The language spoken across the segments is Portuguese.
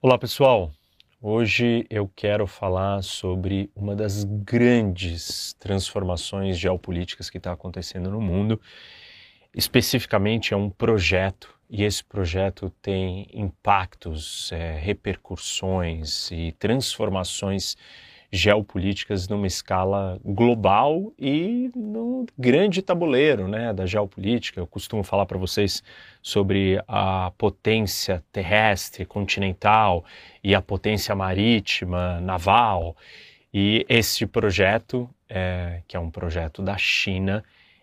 Olá pessoal, hoje eu quero falar sobre uma das grandes transformações geopolíticas que está acontecendo no mundo. Especificamente é um projeto e esse projeto tem impactos, é, repercussões e transformações geopolíticas numa escala global e no grande tabuleiro né, da geopolítica. Eu costumo falar para vocês sobre a potência terrestre, continental e a potência marítima, naval. E esse projeto, é, que é um projeto da China,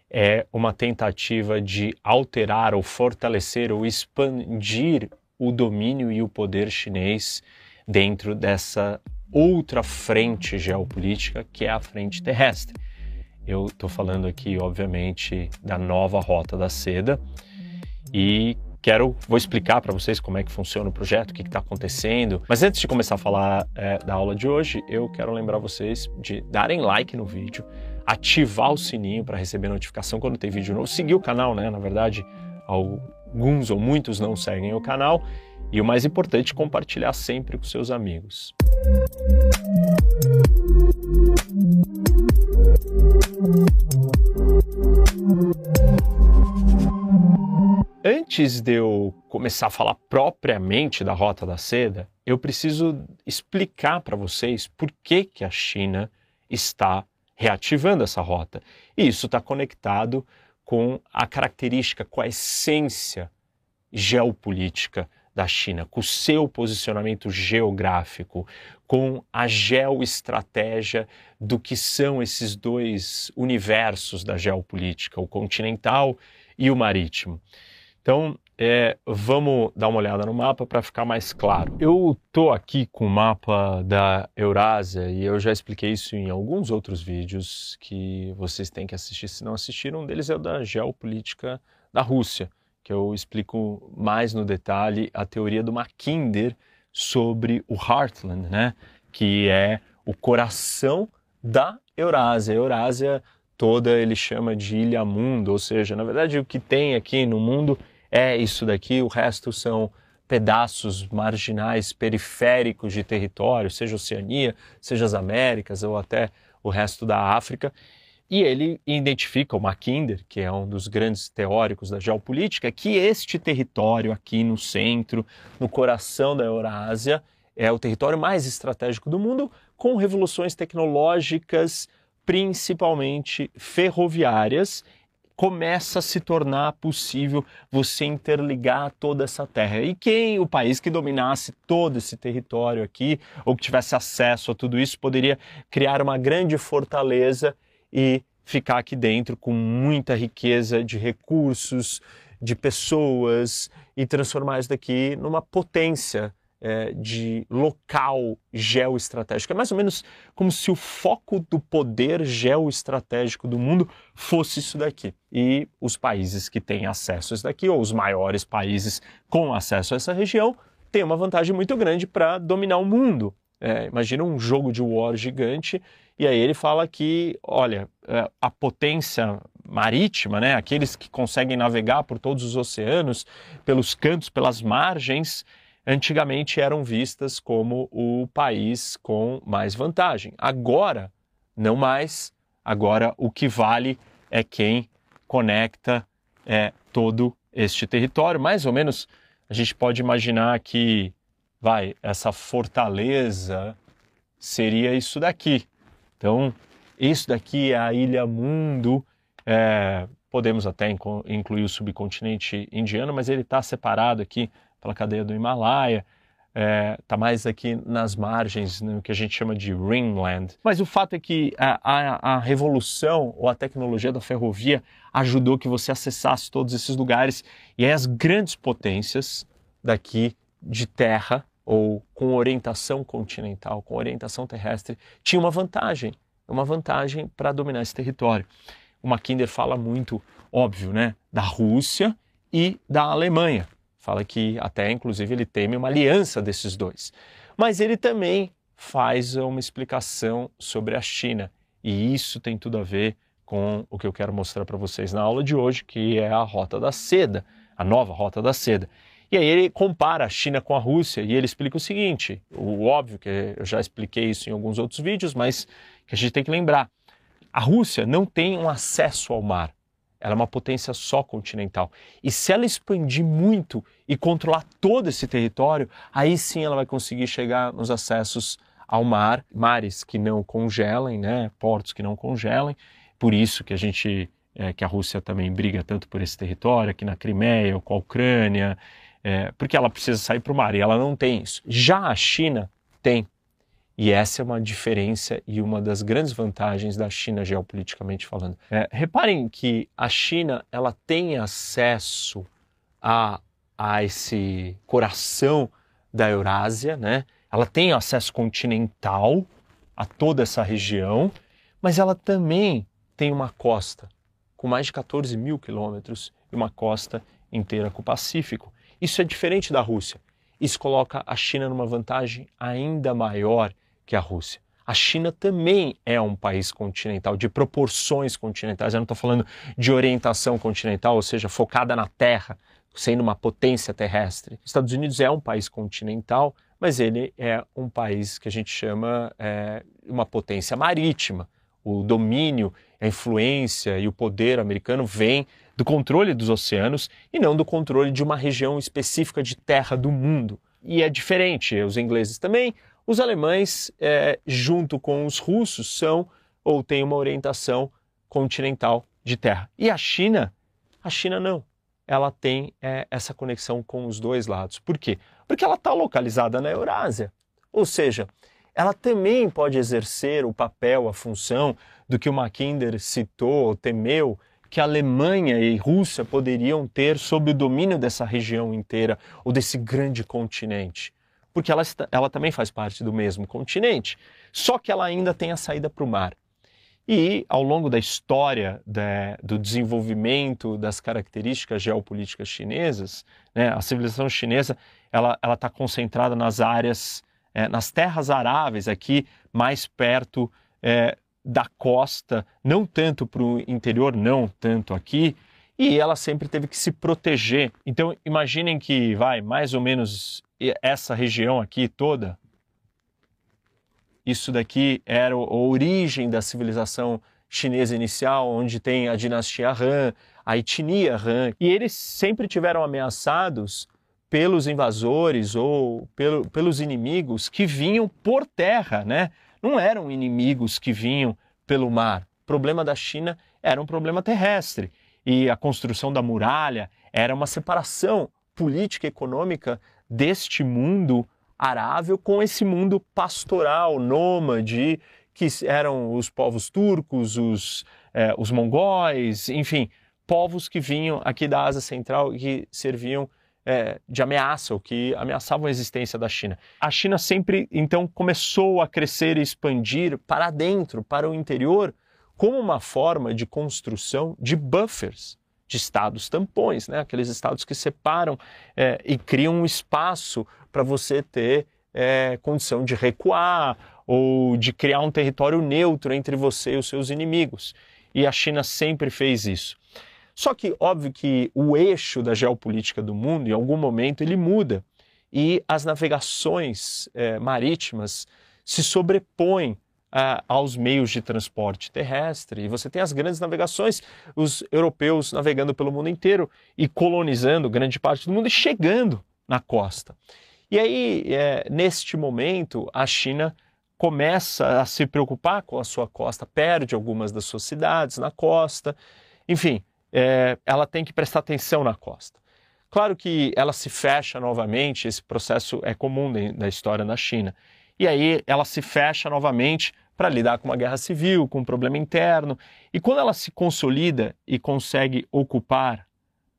é uma tentativa de alterar ou fortalecer ou expandir o domínio e o poder chinês dentro dessa outra frente geopolítica, que é a frente terrestre. Eu estou falando aqui, obviamente, da nova Rota da Seda e quero, vou explicar para vocês como é que funciona o projeto, o que está acontecendo. Mas antes de começar a falar é, da aula de hoje, eu quero lembrar vocês de darem like no vídeo, ativar o sininho para receber notificação quando tem vídeo novo, seguir o canal, né? Na verdade, alguns ou muitos não seguem o canal e o mais importante, compartilhar sempre com seus amigos. Antes de eu começar a falar propriamente da Rota da Seda, eu preciso explicar para vocês por que, que a China está reativando essa rota. E isso está conectado com a característica, com a essência geopolítica da China, com o seu posicionamento geográfico, com a geoestratégia do que são esses dois universos da geopolítica, o continental e o marítimo. Então, é, vamos dar uma olhada no mapa para ficar mais claro. Eu estou aqui com o mapa da Eurásia e eu já expliquei isso em alguns outros vídeos que vocês têm que assistir se não assistiram. Um deles é o da geopolítica da Rússia que eu explico mais no detalhe a teoria do Mackinder sobre o Heartland, né? que é o coração da Eurásia. A Eurásia toda ele chama de ilha mundo, ou seja, na verdade o que tem aqui no mundo é isso daqui, o resto são pedaços marginais, periféricos de território, seja Oceania, seja as Américas ou até o resto da África. E ele identifica, o Mackinder, que é um dos grandes teóricos da geopolítica, que este território aqui no centro, no coração da Eurásia, é o território mais estratégico do mundo, com revoluções tecnológicas, principalmente ferroviárias, começa a se tornar possível você interligar toda essa terra. E quem, o país que dominasse todo esse território aqui, ou que tivesse acesso a tudo isso, poderia criar uma grande fortaleza e ficar aqui dentro com muita riqueza de recursos, de pessoas e transformar isso daqui numa potência é, de local geoestratégico. É mais ou menos como se o foco do poder geoestratégico do mundo fosse isso daqui. E os países que têm acesso a isso daqui, ou os maiores países com acesso a essa região, têm uma vantagem muito grande para dominar o mundo. É, imagina um jogo de war gigante e aí ele fala que, olha, é, a potência marítima, né, aqueles que conseguem navegar por todos os oceanos, pelos cantos, pelas margens, antigamente eram vistas como o país com mais vantagem. Agora, não mais. Agora, o que vale é quem conecta é, todo este território. Mais ou menos, a gente pode imaginar que, vai, essa fortaleza seria isso daqui. Então, isso daqui é a Ilha Mundo. É, podemos até incluir o subcontinente indiano, mas ele está separado aqui pela cadeia do Himalaia. Está é, tá mais aqui nas margens, no que a gente chama de Ringland. Mas o fato é que a, a, a, revolução ou a tecnologia da ferrovia ajudou que você acessasse todos esses lugares e aí as grandes potências daqui de terra ou com orientação continental, com orientação terrestre, tinha uma vantagem, uma vantagem para dominar esse território. O Mackinder fala muito, óbvio, né, da Rússia e da Alemanha. Fala que até, inclusive, ele teme uma aliança desses dois. Mas ele também faz uma explicação sobre a China. E isso tem tudo a ver com o que eu quero mostrar para vocês na aula de hoje, que é a Rota da Seda, a nova Rota da Seda. E aí ele compara a China com a Rússia e ele explica o seguinte: o óbvio que eu já expliquei isso em alguns outros vídeos, mas que a gente tem que lembrar. A Rússia não tem um acesso ao mar. Ela é uma potência só continental. E se ela expandir muito e controlar todo esse território, aí sim ela vai conseguir chegar nos acessos ao mar, mares que não congelem, né? portos que não congelem. Por isso que a gente, é, que a Rússia também briga tanto por esse território, aqui na Crimeia ou com a Ucrânia, é, porque ela precisa sair para o mar e ela não tem isso. Já a China tem. E essa é uma diferença e uma das grandes vantagens da China geopoliticamente falando. É, reparem que a China ela tem acesso a, a esse coração da Eurásia, né? Ela tem acesso continental a toda essa região, mas ela também tem uma costa com mais de 14 mil quilômetros e uma costa inteira com o Pacífico. Isso é diferente da Rússia. Isso coloca a China numa vantagem ainda maior que a Rússia. A China também é um país continental, de proporções continentais. Eu não estou falando de orientação continental, ou seja, focada na Terra, sendo uma potência terrestre. Os Estados Unidos é um país continental, mas ele é um país que a gente chama é, uma potência marítima. O domínio, a influência e o poder americano vem do controle dos oceanos e não do controle de uma região específica de terra do mundo. E é diferente, os ingleses também, os alemães, é, junto com os russos, são ou têm uma orientação continental de terra. E a China, a China não. Ela tem é, essa conexão com os dois lados. Por quê? Porque ela está localizada na Eurásia. Ou seja, ela também pode exercer o papel, a função do que o Mackinder citou, temeu, que Alemanha e Rússia poderiam ter sob o domínio dessa região inteira ou desse grande continente. Porque ela, ela também faz parte do mesmo continente, só que ela ainda tem a saída para o mar. E ao longo da história do desenvolvimento das características geopolíticas chinesas, né, a civilização chinesa ela está concentrada nas áreas, é, nas terras aráveis, aqui mais perto é, da costa, não tanto para o interior, não tanto aqui, e ela sempre teve que se proteger. Então, imaginem que vai mais ou menos essa região aqui toda. Isso daqui era a origem da civilização chinesa inicial, onde tem a dinastia Han, a etnia Han, e eles sempre tiveram ameaçados pelos invasores ou pelo, pelos inimigos que vinham por terra, né? Não eram inimigos que vinham pelo mar. O problema da China era um problema terrestre e a construção da muralha era uma separação política e econômica deste mundo arável com esse mundo pastoral, nômade, que eram os povos turcos, os, eh, os mongóis, enfim, povos que vinham aqui da Ásia Central e que serviam é, de ameaça, ou que ameaçavam a existência da China. A China sempre, então, começou a crescer e expandir para dentro, para o interior, como uma forma de construção de buffers, de estados tampões, né? aqueles estados que separam é, e criam um espaço para você ter é, condição de recuar ou de criar um território neutro entre você e os seus inimigos. E a China sempre fez isso. Só que, óbvio que o eixo da geopolítica do mundo, em algum momento, ele muda e as navegações é, marítimas se sobrepõem aos meios de transporte terrestre. E você tem as grandes navegações, os europeus navegando pelo mundo inteiro e colonizando grande parte do mundo e chegando na costa. E aí, é, neste momento, a China começa a se preocupar com a sua costa, perde algumas das suas cidades na costa, enfim, é, ela tem que prestar atenção na costa. Claro que ela se fecha novamente, esse processo é comum da história na China. E aí ela se fecha novamente para lidar com uma guerra civil, com um problema interno. E quando ela se consolida e consegue ocupar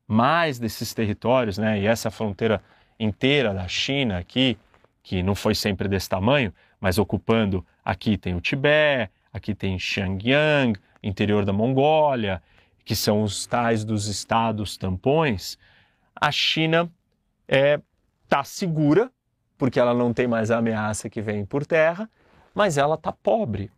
mais desses territórios, né, e essa fronteira inteira da China aqui, que não foi sempre desse tamanho, mas ocupando aqui tem o Tibete, aqui tem Xinjiang, interior da Mongólia, que são os tais dos estados tampões, a China está é, tá segura, porque ela não tem mais a ameaça que vem por terra, mas ela está pobre.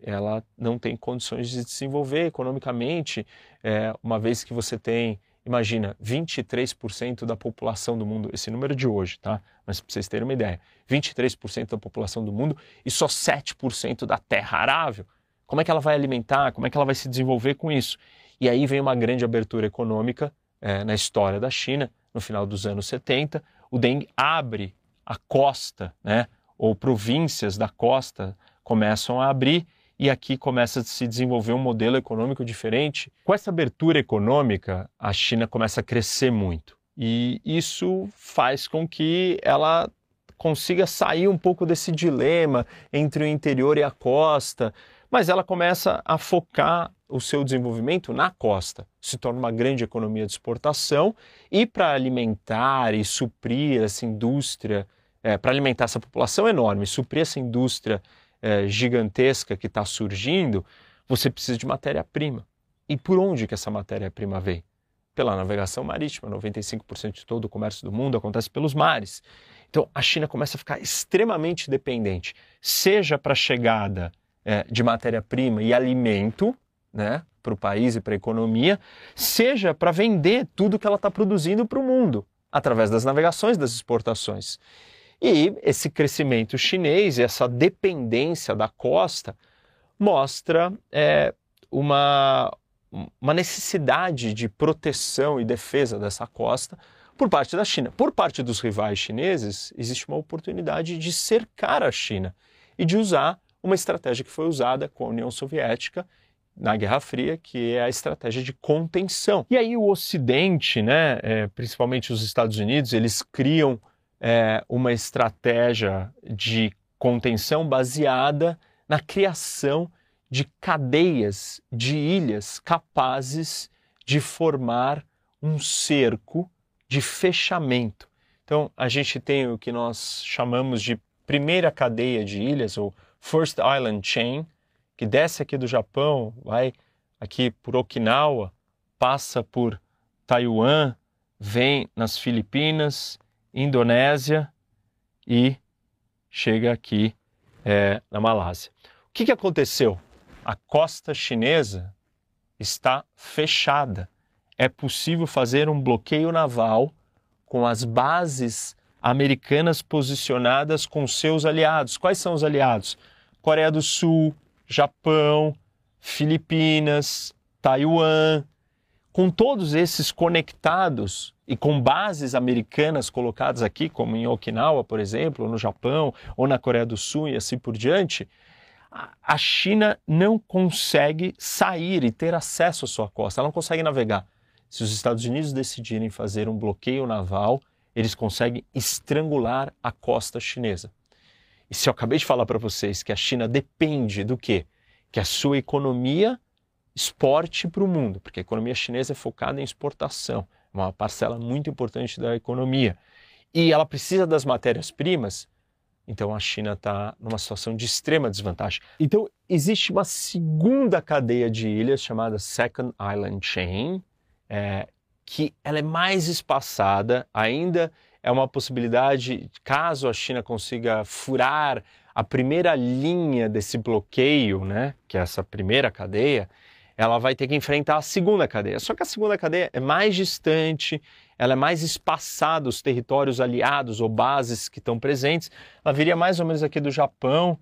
Ela não tem condições de se desenvolver economicamente, é, uma vez que você tem Imagina, 23% da população do mundo, esse número é de hoje, tá? Mas para vocês terem uma ideia, 23% da população do mundo e só 7% da terra arável. Como é que ela vai alimentar? Como é que ela vai se desenvolver com isso? E aí vem uma grande abertura econômica é, na história da China, no final dos anos 70. O Deng abre a costa, né? Ou províncias da costa começam a abrir e aqui começa a se desenvolver um modelo econômico diferente. Com essa abertura econômica, a China começa a crescer muito. E isso faz com que ela consiga sair um pouco desse dilema entre o interior e a costa, mas ela começa a focar o seu desenvolvimento na costa, se torna uma grande economia de exportação e para alimentar e suprir essa indústria, é, para alimentar essa população enorme, suprir essa indústria é, gigantesca que está surgindo, você precisa de matéria-prima. E por onde que essa matéria-prima vem? Pela navegação marítima. 95% de todo o comércio do mundo acontece pelos mares. Então a China começa a ficar extremamente dependente, seja para a chegada é, de matéria-prima e alimento né, para o país e para a economia, seja para vender tudo que ela está produzindo para o mundo, através das navegações, das exportações. E esse crescimento chinês, essa dependência da costa, mostra é, uma, uma necessidade de proteção e defesa dessa costa por parte da China. Por parte dos rivais chineses, existe uma oportunidade de cercar a China e de usar uma estratégia que foi usada com a União Soviética na Guerra Fria, que é a estratégia de contenção. E aí o Ocidente, né, é, principalmente os Estados Unidos, eles criam é, uma estratégia de contenção baseada na criação de cadeias de ilhas capazes de formar um cerco de fechamento. Então, a gente tem o que nós chamamos de primeira cadeia de ilhas, ou First Island Chain, que desce aqui do Japão, vai aqui por Okinawa, passa por Taiwan, vem nas Filipinas, Indonésia e chega aqui é, na Malásia. O que, que aconteceu? A costa chinesa está fechada. É possível fazer um bloqueio naval com as bases americanas posicionadas com seus aliados. Quais são os aliados? Coreia do Sul, Japão, Filipinas, Taiwan, com todos esses conectados e com bases americanas colocadas aqui, como em Okinawa, por exemplo, ou no Japão, ou na Coreia do Sul e assim por diante, a China não consegue sair e ter acesso à sua costa, ela não consegue navegar. Se os Estados Unidos decidirem fazer um bloqueio naval, eles conseguem estrangular a costa chinesa. E se eu acabei de falar para vocês que a China depende do quê? Que a sua economia exporte para o mundo, porque a economia chinesa é focada em exportação, é uma parcela muito importante da economia. E ela precisa das matérias-primas, então a China está numa situação de extrema desvantagem. Então existe uma segunda cadeia de ilhas chamada Second Island Chain, é, que ela é mais espaçada, ainda é uma possibilidade, caso a China consiga furar a primeira linha desse bloqueio, né, que é essa primeira cadeia, ela vai ter que enfrentar a segunda cadeia. Só que a segunda cadeia é mais distante, ela é mais espaçada, os territórios aliados ou bases que estão presentes. Ela viria mais ou menos aqui do Japão,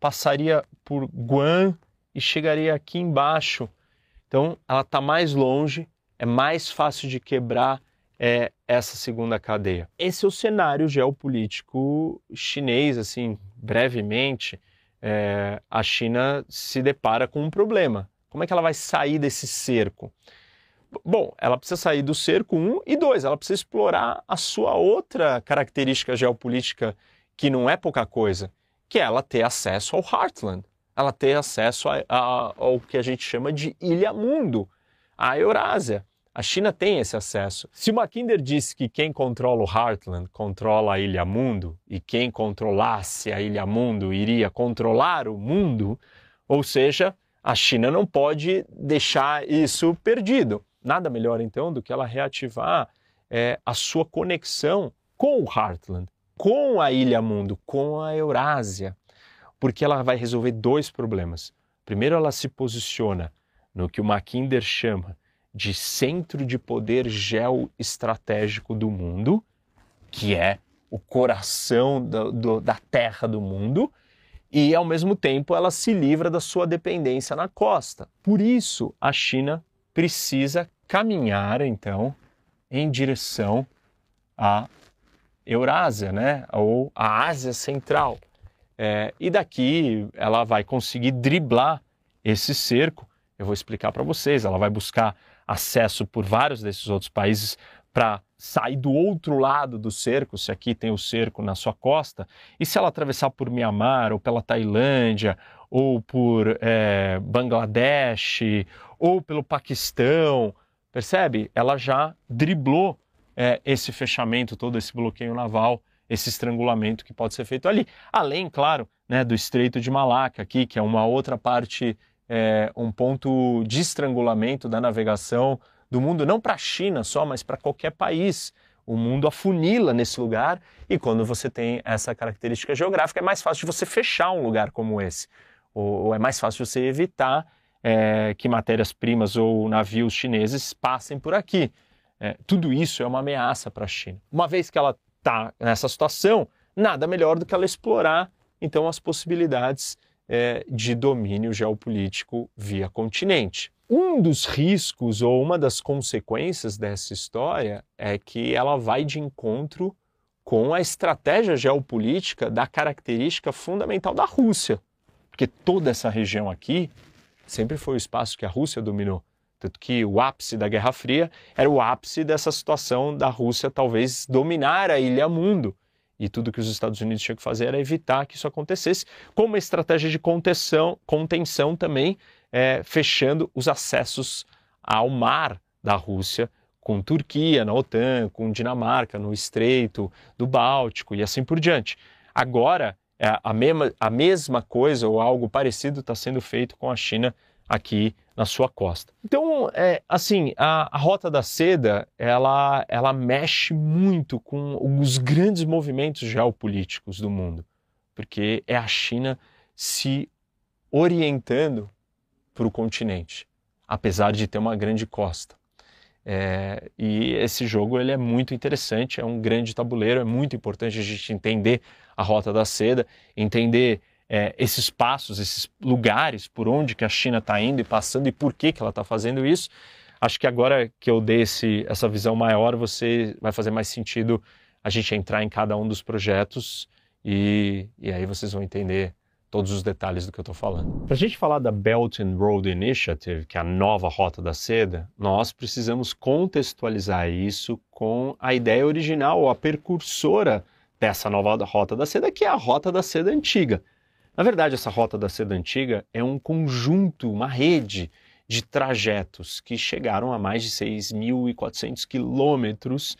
passaria por Guam e chegaria aqui embaixo. Então, ela está mais longe, é mais fácil de quebrar é, essa segunda cadeia. Esse é o cenário geopolítico chinês, assim, brevemente. É, a China se depara com um problema como é que ela vai sair desse cerco? Bom, ela precisa sair do cerco, um, e dois, ela precisa explorar a sua outra característica geopolítica, que não é pouca coisa, que é ela ter acesso ao Heartland, ela ter acesso a, a, ao que a gente chama de Ilha Mundo, a Eurásia. A China tem esse acesso. Se o Mackinder disse que quem controla o Heartland controla a Ilha Mundo, e quem controlasse a Ilha Mundo iria controlar o mundo, ou seja, a China não pode deixar isso perdido. Nada melhor então do que ela reativar é, a sua conexão com o Heartland, com a Ilha Mundo, com a Eurásia, porque ela vai resolver dois problemas. Primeiro, ela se posiciona no que o Mackinder chama de centro de poder geoestratégico do mundo, que é o coração do, do, da terra do mundo, e ao mesmo tempo ela se livra da sua dependência na costa. Por isso, a China precisa caminhar então em direção à Eurásia, né? ou à Ásia Central. É, e daqui ela vai conseguir driblar esse cerco. Eu vou explicar para vocês. Ela vai buscar acesso por vários desses outros países para sair do outro lado do cerco, se aqui tem o cerco na sua costa, e se ela atravessar por Mianmar, ou pela Tailândia, ou por é, Bangladesh, ou pelo Paquistão, percebe? Ela já driblou é, esse fechamento, todo esse bloqueio naval, esse estrangulamento que pode ser feito ali. Além, claro, né, do Estreito de Malaca aqui, que é uma outra parte, é, um ponto de estrangulamento da navegação do mundo, não para a China só, mas para qualquer país. O mundo afunila nesse lugar e quando você tem essa característica geográfica é mais fácil de você fechar um lugar como esse. Ou, ou é mais fácil você evitar é, que matérias-primas ou navios chineses passem por aqui. É, tudo isso é uma ameaça para a China. Uma vez que ela está nessa situação, nada melhor do que ela explorar então as possibilidades é, de domínio geopolítico via continente. Um dos riscos ou uma das consequências dessa história é que ela vai de encontro com a estratégia geopolítica da característica fundamental da Rússia. Porque toda essa região aqui sempre foi o espaço que a Rússia dominou. Tanto que o ápice da Guerra Fria era o ápice dessa situação da Rússia talvez dominar a ilha mundo. E tudo que os Estados Unidos tinham que fazer era evitar que isso acontecesse, com uma estratégia de contenção, contenção também é, fechando os acessos ao mar da Rússia com Turquia na OTAN, com Dinamarca no Estreito do Báltico e assim por diante. Agora, é, a, mesma, a mesma coisa ou algo parecido está sendo feito com a China aqui na sua costa. Então, é, assim, a, a, Rota da Seda, ela, ela mexe muito com os grandes movimentos geopolíticos do mundo, porque é a China se orientando para o continente, apesar de ter uma grande costa. É, e esse jogo ele é muito interessante, é um grande tabuleiro, é muito importante a gente entender a rota da seda, entender é, esses passos, esses lugares por onde que a China está indo e passando e por que, que ela está fazendo isso. Acho que agora que eu dei esse, essa visão maior, você vai fazer mais sentido a gente entrar em cada um dos projetos e, e aí vocês vão entender todos os detalhes do que eu estou falando. Para a gente falar da Belt and Road Initiative, que é a nova Rota da Seda, nós precisamos contextualizar isso com a ideia original, a percursora dessa nova Rota da Seda, que é a Rota da Seda antiga. Na verdade, essa Rota da Seda antiga é um conjunto, uma rede de trajetos que chegaram a mais de 6.400 quilômetros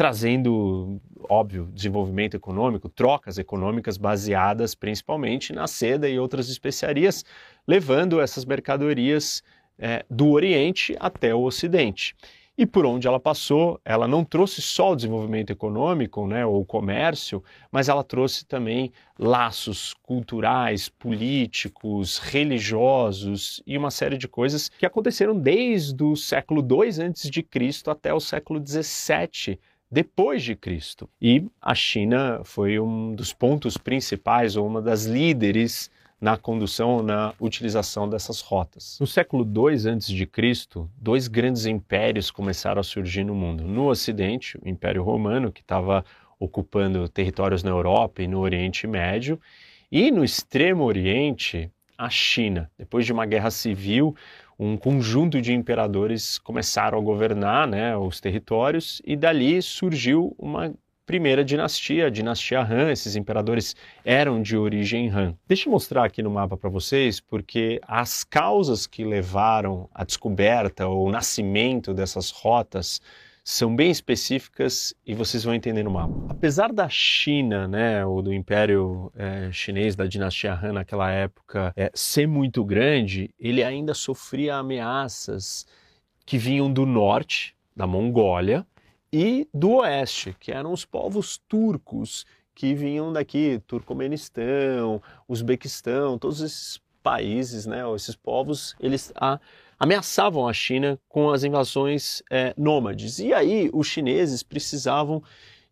trazendo, óbvio, desenvolvimento econômico, trocas econômicas baseadas principalmente na seda e outras especiarias, levando essas mercadorias é, do Oriente até o Ocidente. E por onde ela passou, ela não trouxe só o desenvolvimento econômico né, ou comércio, mas ela trouxe também laços culturais, políticos, religiosos e uma série de coisas que aconteceram desde o século II a.C. até o século XVII depois de Cristo. E a China foi um dos pontos principais, ou uma das líderes na condução, na utilização dessas rotas. No século II a.C., dois grandes impérios começaram a surgir no mundo. No Ocidente, o Império Romano, que estava ocupando territórios na Europa e no Oriente Médio, e no Extremo Oriente, a China. Depois de uma guerra civil, um conjunto de imperadores começaram a governar né, os territórios e dali surgiu uma primeira dinastia, a dinastia Han. Esses imperadores eram de origem Han. Deixa eu mostrar aqui no mapa para vocês, porque as causas que levaram à descoberta ou nascimento dessas rotas são bem específicas e vocês vão entender no mapa. Apesar da China, né, ou do Império é, Chinês, da dinastia Han naquela época, é, ser muito grande, ele ainda sofria ameaças que vinham do norte, da Mongólia, e do oeste, que eram os povos turcos que vinham daqui, Turcomenistão, Uzbequistão, todos esses países, né, esses povos, eles a ameaçavam a China com as invasões é, nômades. E aí os chineses precisavam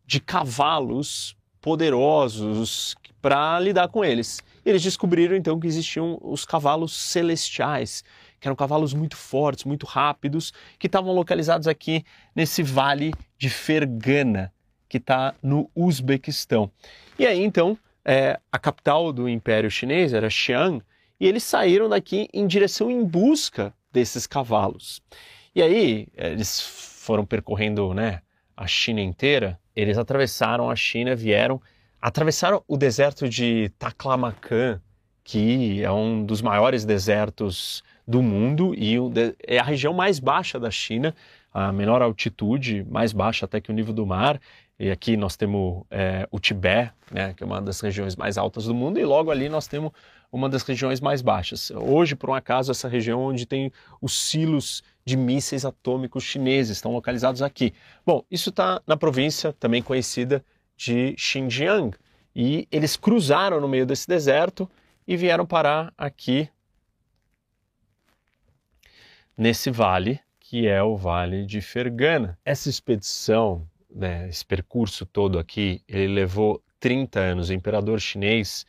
de cavalos poderosos para lidar com eles. Eles descobriram então que existiam os cavalos celestiais, que eram cavalos muito fortes, muito rápidos, que estavam localizados aqui nesse vale de Fergana, que está no Uzbequistão. E aí então é, a capital do Império Chinês era Xi'an, e eles saíram daqui em direção em busca desses cavalos. E aí eles foram percorrendo né, a China inteira, eles atravessaram a China, vieram, atravessaram o deserto de Taklamakan, que é um dos maiores desertos do mundo e é a região mais baixa da China, a menor altitude, mais baixa até que o nível do mar. E aqui nós temos é, o Tibete, né, que é uma das regiões mais altas do mundo, e logo ali nós temos uma das regiões mais baixas. Hoje, por um acaso, essa região onde tem os silos de mísseis atômicos chineses estão localizados aqui. Bom, isso está na província também conhecida de Xinjiang. E eles cruzaram no meio desse deserto e vieram parar aqui nesse vale, que é o Vale de Fergana. Essa expedição, né, esse percurso todo aqui, ele levou 30 anos. O imperador chinês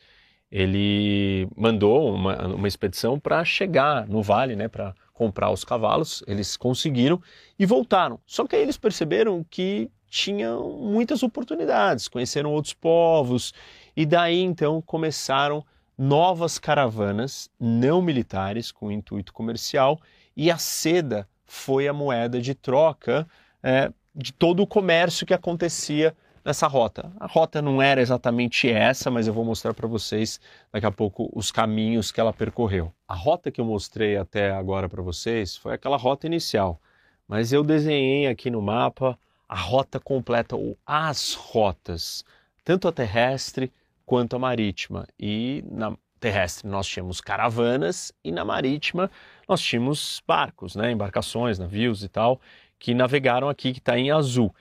ele mandou uma, uma expedição para chegar no vale, né, para comprar os cavalos. Eles conseguiram e voltaram. Só que aí eles perceberam que tinham muitas oportunidades, conheceram outros povos e daí então começaram novas caravanas não militares com intuito comercial e a seda foi a moeda de troca é, de todo o comércio que acontecia nessa rota. A rota não era exatamente essa, mas eu vou mostrar para vocês daqui a pouco os caminhos que ela percorreu. A rota que eu mostrei até agora para vocês foi aquela rota inicial, mas eu desenhei aqui no mapa a rota completa ou as rotas, tanto a terrestre quanto a marítima. E na terrestre nós tínhamos caravanas e na marítima nós tínhamos barcos, né, embarcações, navios e tal, que navegaram aqui, que está em azul.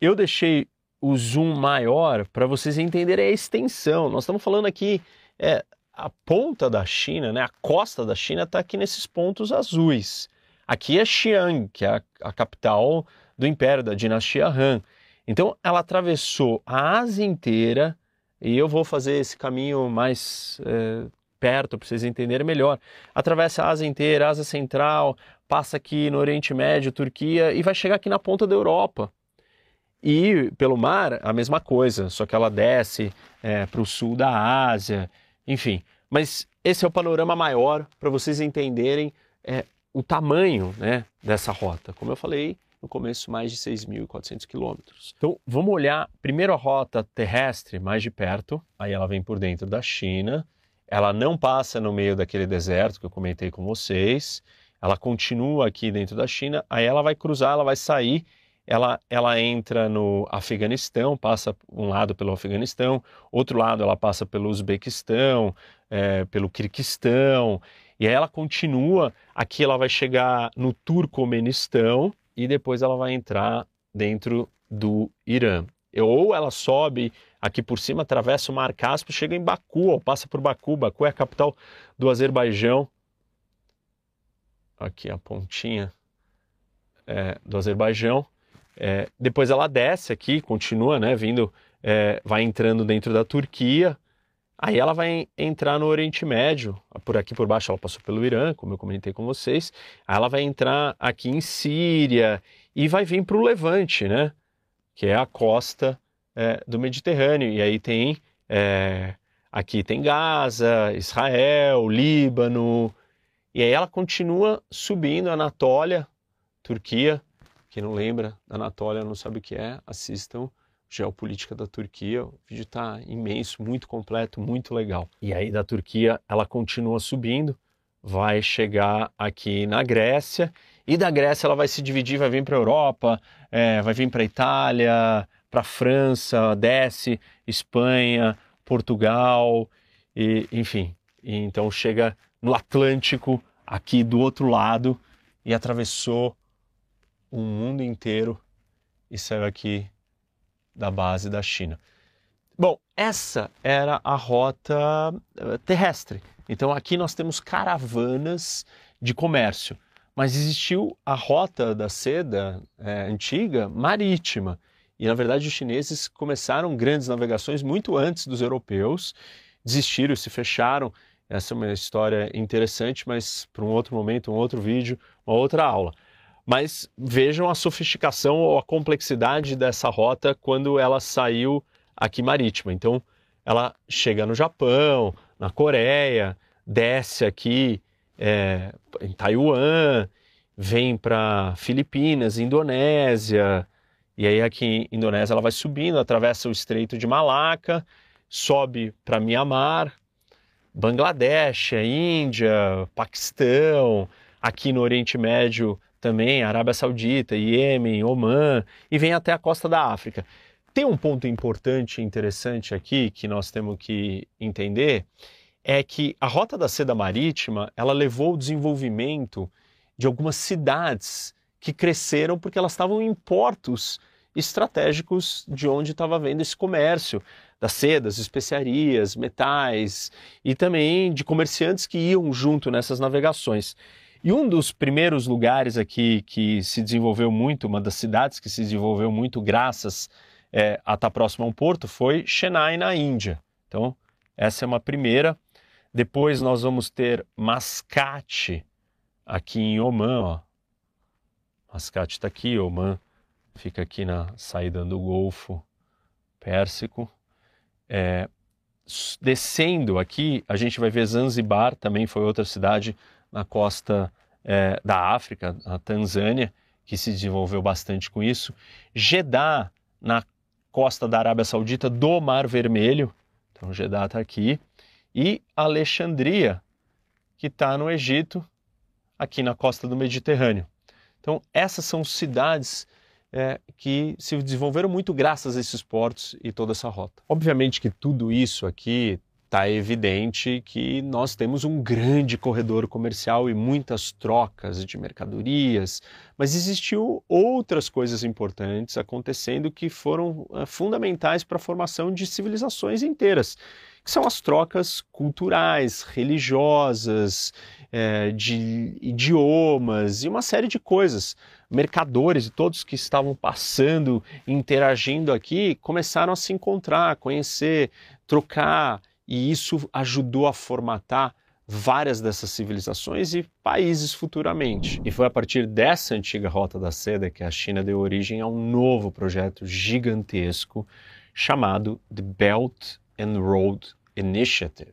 Eu deixei o zoom maior para vocês entenderem a extensão. Nós estamos falando aqui, é, a ponta da China, né, a costa da China está aqui nesses pontos azuis. Aqui é Xi'an, que é a, a, capital do império, da dinastia Han. Então ela atravessou a Ásia inteira, e eu vou fazer esse caminho mais é, perto para vocês entenderem melhor. Atravessa a Ásia inteira, Ásia Central, passa aqui no Oriente Médio, Turquia, e vai chegar aqui na ponta da Europa. E pelo mar, a mesma coisa, só que ela desce é, para o sul da Ásia, enfim. Mas esse é o panorama maior para vocês entenderem é, o tamanho né, dessa rota. Como eu falei no começo, mais de 6.400 quilômetros. Então vamos olhar primeiro a rota terrestre mais de perto, aí ela vem por dentro da China, ela não passa no meio daquele deserto que eu comentei com vocês, ela continua aqui dentro da China, aí ela vai cruzar, ela vai sair. Ela, ela entra no Afeganistão, passa um lado pelo Afeganistão, outro lado ela passa pelo Uzbequistão, é, pelo Kirguistão, e aí ela continua, aqui ela vai chegar no Turcomenistão e depois ela vai entrar dentro do Irã. Ou ela sobe aqui por cima, atravessa o Mar Cáspio, chega em Baku, passa por Baku. Baku é a capital do Azerbaijão. Aqui a pontinha é, do Azerbaijão. É, depois ela desce aqui, continua, né, vindo, é, vai entrando dentro da Turquia. Aí ela vai entrar no Oriente Médio, por aqui por baixo ela passou pelo Irã, como eu comentei com vocês. Aí ela vai entrar aqui em Síria e vai vir para o Levante, né, que é a costa é, do Mediterrâneo. E aí tem é, aqui tem Gaza, Israel, Líbano. E aí ela continua subindo Anatólia, Turquia, quem não lembra da Anatólia, não sabe o que é, assistam Geopolítica da Turquia. O vídeo está imenso, muito completo, muito legal. E aí da Turquia ela continua subindo, vai chegar aqui na Grécia e da Grécia ela vai se dividir, vai vir para a Europa, é, vai vir para a Itália, para a França, desce Espanha, Portugal, e, enfim. E então chega no Atlântico, aqui do outro lado, e atravessou o mundo inteiro e saiu aqui da base da China. Bom, essa era a rota eh, terrestre. Então aqui nós temos caravanas de comércio. Mas existiu a rota da seda é, antiga marítima. E na verdade os chineses começaram grandes navegações muito antes dos europeus, desistiram e se fecharam. Essa é uma história interessante, mas para um outro momento, um outro vídeo, uma outra aula. Mas vejam a sofisticação ou a complexidade dessa rota quando ela saiu aqui marítima. Então, ela chega no Japão, na Coreia, desce aqui é, em Taiwan, vem para Filipinas, Indonésia, e aí aqui em Indonésia ela vai subindo, atravessa o Estreito de Malaca, sobe para Mianmar, Bangladesh, Índia, Paquistão, aqui no Oriente Médio também, Arábia Saudita, Iêmen, Omã, e vem até a costa da África. Tem um ponto importante e interessante aqui que nós temos que entender, é que a Rota da Seda Marítima, ela levou o desenvolvimento de algumas cidades que cresceram porque elas estavam em portos estratégicos de onde estava havendo esse comércio das sedas, especiarias, metais e também de comerciantes que iam junto nessas navegações. E um dos primeiros lugares aqui que se desenvolveu muito, uma das cidades que se desenvolveu muito graças é, a estar próximo a um porto, foi Chennai, na Índia. Então, essa é uma primeira. Depois nós vamos ter Mascate, aqui em Oman. Ó. Mascate está aqui, Oman fica aqui na saída do Golfo Pérsico. É, descendo aqui, a gente vai ver Zanzibar, também foi outra cidade na costa é, da África, a Tanzânia, que se desenvolveu bastante com isso. Jeddah, na costa da Arábia Saudita, do Mar Vermelho. Então, Jeddah está aqui e Alexandria, que está no Egito, aqui na costa do Mediterrâneo. Então, essas são cidades é, que se desenvolveram muito graças a esses portos e toda essa rota. Obviamente que tudo isso aqui está evidente que nós temos um grande corredor comercial e muitas trocas de mercadorias, mas existiu outras coisas importantes acontecendo que foram é, fundamentais para a formação de civilizações inteiras que são as trocas culturais, religiosas, é, de idiomas e uma série de coisas. Mercadores e todos que estavam passando, interagindo aqui, começaram a se encontrar, conhecer, trocar, e isso ajudou a formatar várias dessas civilizações e países futuramente. E foi a partir dessa antiga Rota da Seda que a China deu origem a um novo projeto gigantesco chamado The Belt and Road Initiative,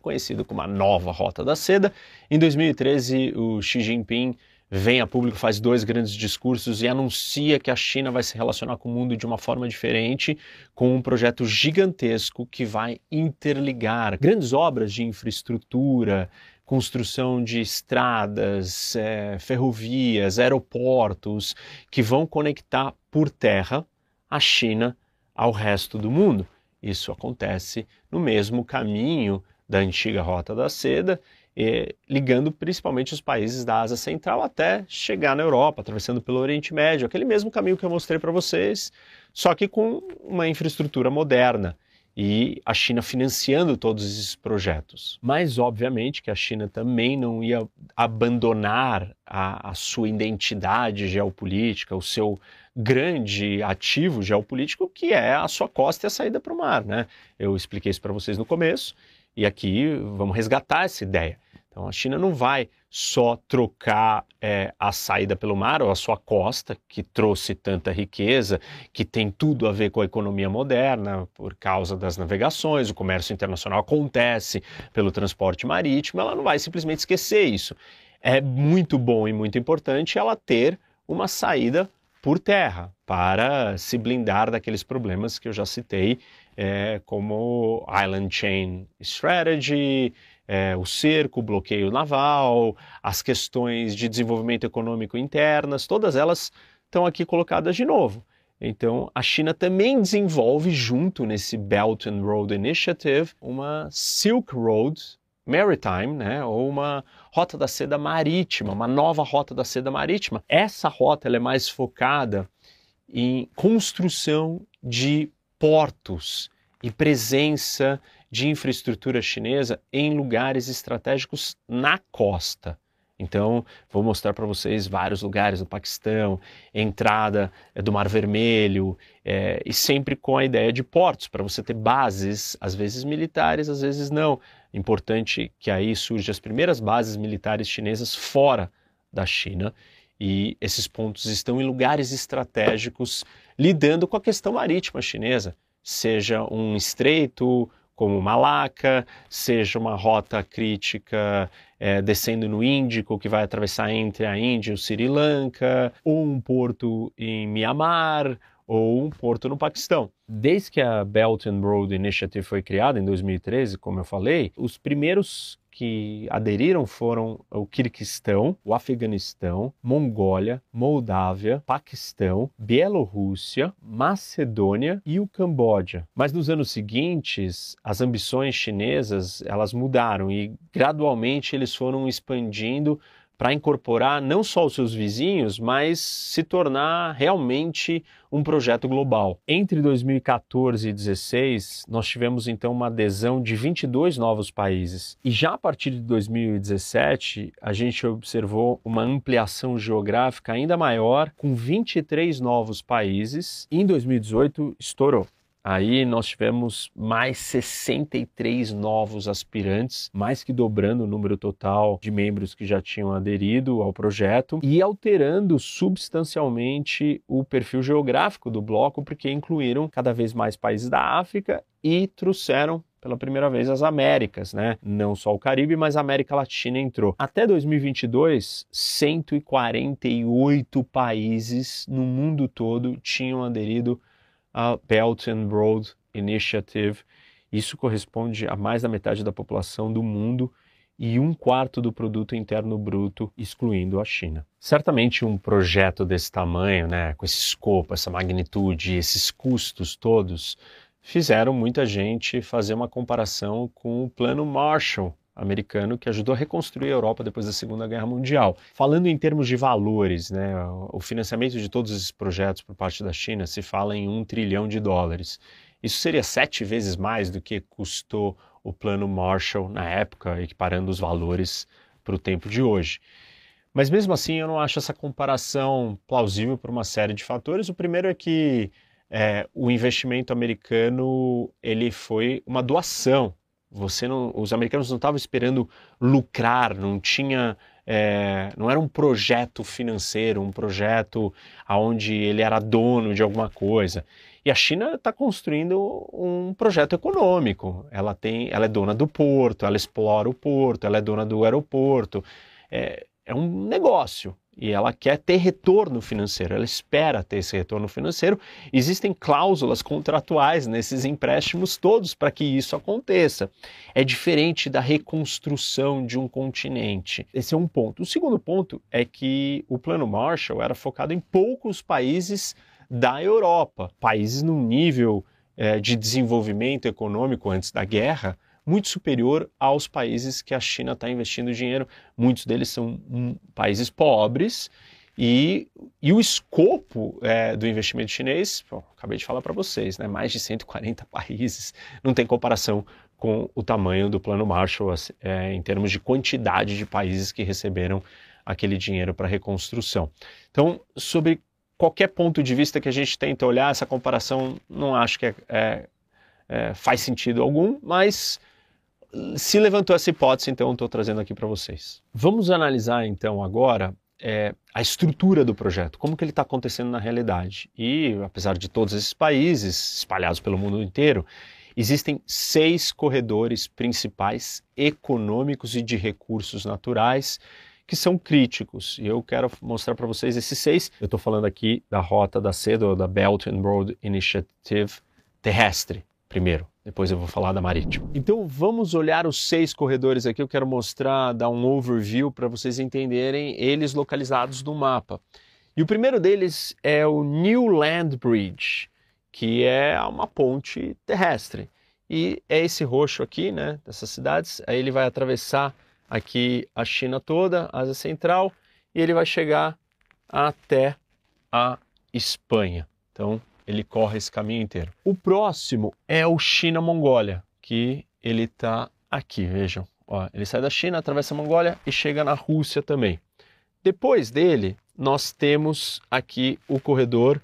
conhecido como a nova Rota da Seda. Em 2013, o Xi Jinping vem a público, faz dois grandes discursos e anuncia que a China vai se relacionar com o mundo de uma forma diferente, com um projeto gigantesco que vai interligar grandes obras de infraestrutura, construção de estradas, é, ferrovias, aeroportos, que vão conectar por terra a China ao resto do mundo. Isso acontece no mesmo caminho da antiga Rota da Seda, ligando principalmente os países da Ásia Central até chegar na Europa, atravessando pelo Oriente Médio, aquele mesmo caminho que eu mostrei para vocês, só que com uma infraestrutura moderna e a China financiando todos esses projetos. Mas, obviamente, que a China também não ia abandonar a, a sua identidade geopolítica, o seu grande ativo geopolítico, que é a sua costa e a saída para o mar. Né? Eu expliquei isso para vocês no começo, e aqui vamos resgatar essa ideia. Então, a China não vai só trocar é, a saída pelo mar ou a sua costa, que trouxe tanta riqueza, que tem tudo a ver com a economia moderna, por causa das navegações, o comércio internacional acontece pelo transporte marítimo, ela não vai simplesmente esquecer isso. É muito bom e muito importante ela ter uma saída por terra para se blindar daqueles problemas que eu já citei, é, como Island Chain Strategy, é, o cerco, o bloqueio naval, as questões de desenvolvimento econômico internas, todas elas estão aqui colocadas de novo. Então, a China também desenvolve, junto nesse Belt and Road Initiative, uma Silk Road Maritime, né, ou uma rota da seda marítima, uma nova rota da seda marítima. Essa rota ela é mais focada em construção de portos e presença de infraestrutura chinesa em lugares estratégicos na costa. Então, vou mostrar para vocês vários lugares do Paquistão, entrada é, do Mar Vermelho, é, e sempre com a ideia de portos, para você ter bases, às vezes militares, às vezes não. Importante que aí surjam as primeiras bases militares chinesas fora da China, e esses pontos estão em lugares estratégicos, lidando com a questão marítima chinesa, seja um estreito, como Malaca, seja uma rota crítica é, descendo no Índico, que vai atravessar entre a Índia e o Sri Lanka, ou um porto em Mianmar, ou um porto no Paquistão. Desde que a Belt and Road Initiative foi criada em 2013, como eu falei, os primeiros que aderiram foram o Quirguistão, o Afeganistão, Mongólia, Moldávia, Paquistão, Bielorrússia, Macedônia e o Camboja. Mas nos anos seguintes, as ambições chinesas elas mudaram e gradualmente eles foram expandindo para incorporar não só os seus vizinhos, mas se tornar realmente um projeto global. Entre 2014 e 2016, nós tivemos então uma adesão de 22 novos países. E já a partir de 2017, a gente observou uma ampliação geográfica ainda maior, com 23 novos países. E em 2018, estourou. Aí nós tivemos mais 63 novos aspirantes, mais que dobrando o número total de membros que já tinham aderido ao projeto e alterando substancialmente o perfil geográfico do bloco, porque incluíram cada vez mais países da África e trouxeram pela primeira vez as Américas, né? Não só o Caribe, mas a América Latina entrou. Até 2022, 148 países no mundo todo tinham aderido a Belt and Road Initiative. Isso corresponde a mais da metade da população do mundo e um quarto do produto interno bruto, excluindo a China. Certamente um projeto desse tamanho, né, com esse escopo, essa magnitude, esses custos todos, fizeram muita gente fazer uma comparação com o Plano Marshall americano que ajudou a reconstruir a Europa depois da Segunda Guerra Mundial. Falando em termos de valores, né, o financiamento de todos esses projetos por parte da China se fala em um trilhão de dólares. Isso seria sete vezes mais do que custou o plano Marshall na época, equiparando os valores para o tempo de hoje. Mas mesmo assim, eu não acho essa comparação plausível por uma série de fatores. O primeiro é que é, o investimento americano ele foi uma doação você não, os americanos não estavam esperando lucrar, não tinha, é, não era um projeto financeiro, um projeto onde ele era dono de alguma coisa. E a China está construindo um projeto econômico. Ela tem, ela é dona do porto, ela explora o porto, ela é dona do aeroporto. É, é um negócio e ela quer ter retorno financeiro, ela espera ter esse retorno financeiro. Existem cláusulas contratuais nesses empréstimos todos para que isso aconteça. É diferente da reconstrução de um continente. Esse é um ponto. O segundo ponto é que o Plano Marshall era focado em poucos países da Europa, países num nível é, de desenvolvimento econômico antes da guerra muito superior aos países que a China está investindo dinheiro. Muitos deles são um, países pobres e, e o escopo é, do investimento chinês, acabei de falar para vocês, né, mais de 140 países, não tem comparação com o tamanho do Plano Marshall é, em termos de quantidade de países que receberam aquele dinheiro para reconstrução. Então, sobre qualquer ponto de vista que a gente tenta olhar, essa comparação não acho que é, é, é faz sentido algum, mas se levantou essa hipótese, então estou trazendo aqui para vocês. Vamos analisar então agora é, a estrutura do projeto, como que ele está acontecendo na realidade. E apesar de todos esses países espalhados pelo mundo inteiro, existem seis corredores principais econômicos e de recursos naturais que são críticos. E eu quero mostrar para vocês esses seis. Eu estou falando aqui da rota da CEDO, da Belt and Road Initiative terrestre, primeiro depois eu vou falar da marítima. Então vamos olhar os seis corredores aqui. Eu quero mostrar, dar um overview para vocês entenderem eles localizados no mapa. E o primeiro deles é o New Land Bridge, que é uma ponte terrestre. E é esse roxo aqui, né, dessas cidades. Aí ele vai atravessar aqui a China toda, Ásia Central, e ele vai chegar até a Espanha. Então, ele corre esse caminho inteiro. O próximo é o China-Mongólia, que ele está aqui, vejam. Ó, ele sai da China, atravessa a Mongólia e chega na Rússia também. Depois dele, nós temos aqui o corredor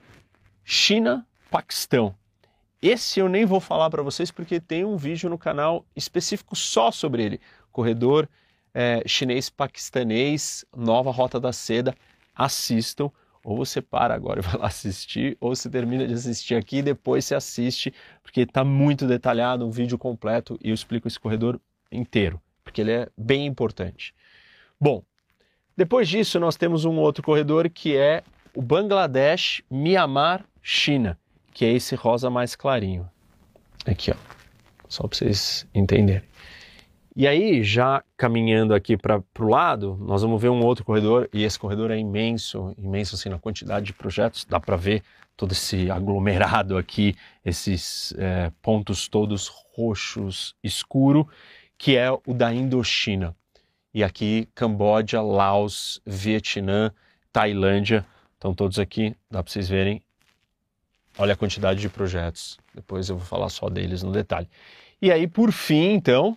China-Paquistão. Esse eu nem vou falar para vocês porque tem um vídeo no canal específico só sobre ele. Corredor é, chinês-paquistanês, nova Rota da Seda. Assistam ou você para agora e vai lá assistir, ou você termina de assistir aqui e depois você assiste, porque está muito detalhado, um vídeo completo e eu explico esse corredor inteiro, porque ele é bem importante. Bom, depois disso nós temos um outro corredor que é o Bangladesh, Myanmar, China, que é esse rosa mais clarinho. Aqui, ó, só para vocês entenderem. E aí, já caminhando aqui para o lado, nós vamos ver um outro corredor, e esse corredor é imenso, imenso assim na quantidade de projetos, dá para ver todo esse aglomerado aqui, esses é, pontos todos roxos, escuro, que é o da Indochina. E aqui, Camboja, Laos, Vietnã, Tailândia, estão todos aqui, dá para vocês verem. Olha a quantidade de projetos, depois eu vou falar só deles no detalhe. E aí, por fim, então,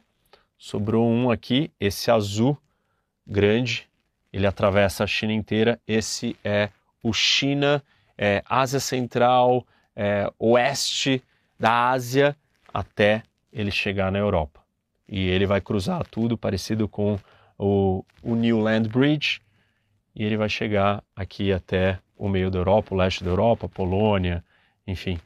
Sobrou um aqui, esse azul grande, ele atravessa a China inteira. Esse é o China, é, Ásia Central, é, oeste da Ásia, até ele chegar na Europa. E ele vai cruzar tudo parecido com o, o New Land Bridge, e ele vai chegar aqui até o meio da Europa, o leste da Europa, Polônia, enfim,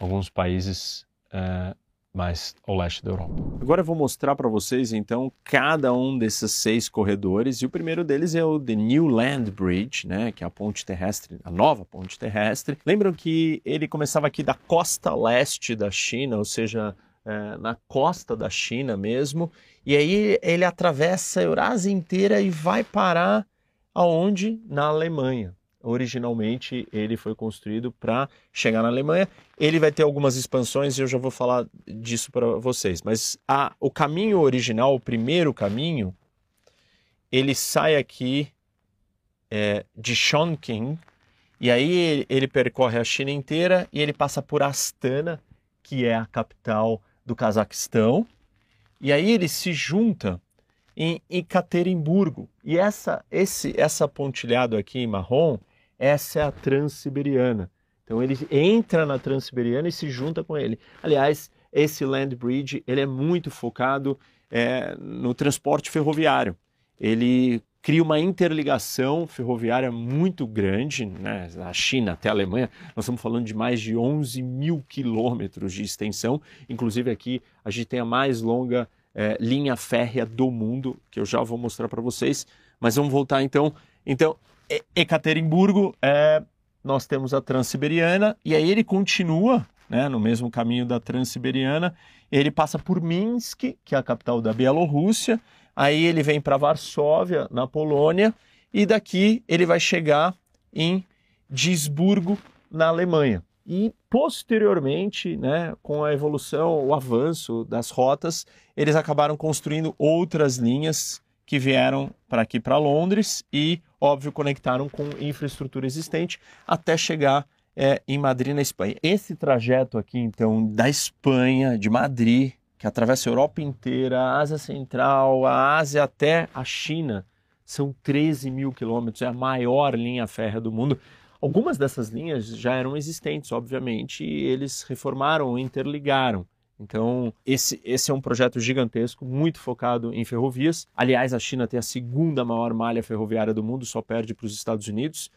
alguns países uh, mais ao leste da Europa. Agora eu vou mostrar para vocês então cada um desses seis corredores e o primeiro deles é o The New Land Bridge, né, que é a ponte terrestre, a nova ponte terrestre. Lembram que ele começava aqui da costa leste da China, ou seja, é, na costa da China mesmo, e aí ele atravessa a Eurásia inteira e vai parar aonde? Na Alemanha originalmente ele foi construído para chegar na Alemanha. Ele vai ter algumas expansões e eu já vou falar disso para vocês. Mas a, o caminho original, o primeiro caminho, ele sai aqui é, de Chongqing e aí ele, ele percorre a China inteira e ele passa por Astana, que é a capital do Cazaquistão. E aí ele se junta em Ekaterimburgo. E essa, esse, essa pontilhado aqui em marrom essa é a Transiberiana. Então ele entra na Transiberiana e se junta com ele. Aliás, esse Land Bridge ele é muito focado é, no transporte ferroviário. Ele cria uma interligação ferroviária muito grande, né? da China até a Alemanha, nós estamos falando de mais de 11 mil quilômetros de extensão, inclusive aqui a gente tem a mais longa é, linha férrea do mundo, que eu já vou mostrar para vocês, mas vamos voltar então. Então, Ekaterimburgo, é, nós temos a Transiberiana, e aí ele continua né, no mesmo caminho da Transiberiana, ele passa por Minsk, que é a capital da Bielorrússia, aí ele vem para Varsóvia, na Polônia, e daqui ele vai chegar em Duisburgo, na Alemanha. E posteriormente, né, com a evolução, o avanço das rotas, eles acabaram construindo outras linhas que vieram para aqui para Londres e, óbvio, conectaram com infraestrutura existente até chegar é, em Madrid, na Espanha. Esse trajeto aqui, então, da Espanha, de Madrid, que atravessa a Europa inteira, a Ásia Central, a Ásia até a China, são 13 mil quilômetros, é a maior linha férrea do mundo. Algumas dessas linhas já eram existentes, obviamente, e eles reformaram, interligaram. Então, esse, esse é um projeto gigantesco, muito focado em ferrovias. Aliás, a China tem a segunda maior malha ferroviária do mundo, só perde para os Estados Unidos,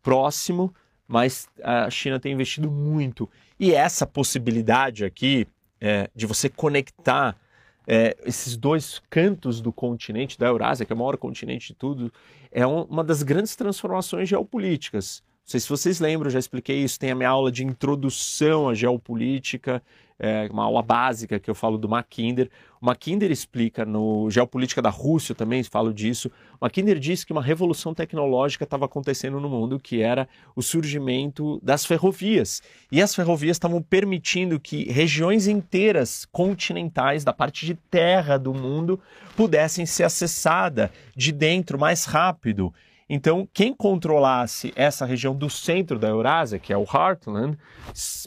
próximo, mas a China tem investido muito. E essa possibilidade aqui é, de você conectar é, esses dois cantos do continente, da Eurásia, que é o maior continente de tudo, é um, uma das grandes transformações geopolíticas. Não sei se vocês lembram, já expliquei isso, tem a minha aula de introdução à geopolítica, é, uma aula básica que eu falo do Mackinder. O Mackinder explica no Geopolítica da Rússia, também falo disso. O Mackinder disse que uma revolução tecnológica estava acontecendo no mundo, que era o surgimento das ferrovias. E as ferrovias estavam permitindo que regiões inteiras continentais, da parte de terra do mundo, pudessem ser acessadas de dentro mais rápido. Então, quem controlasse essa região do centro da Eurásia, que é o Heartland,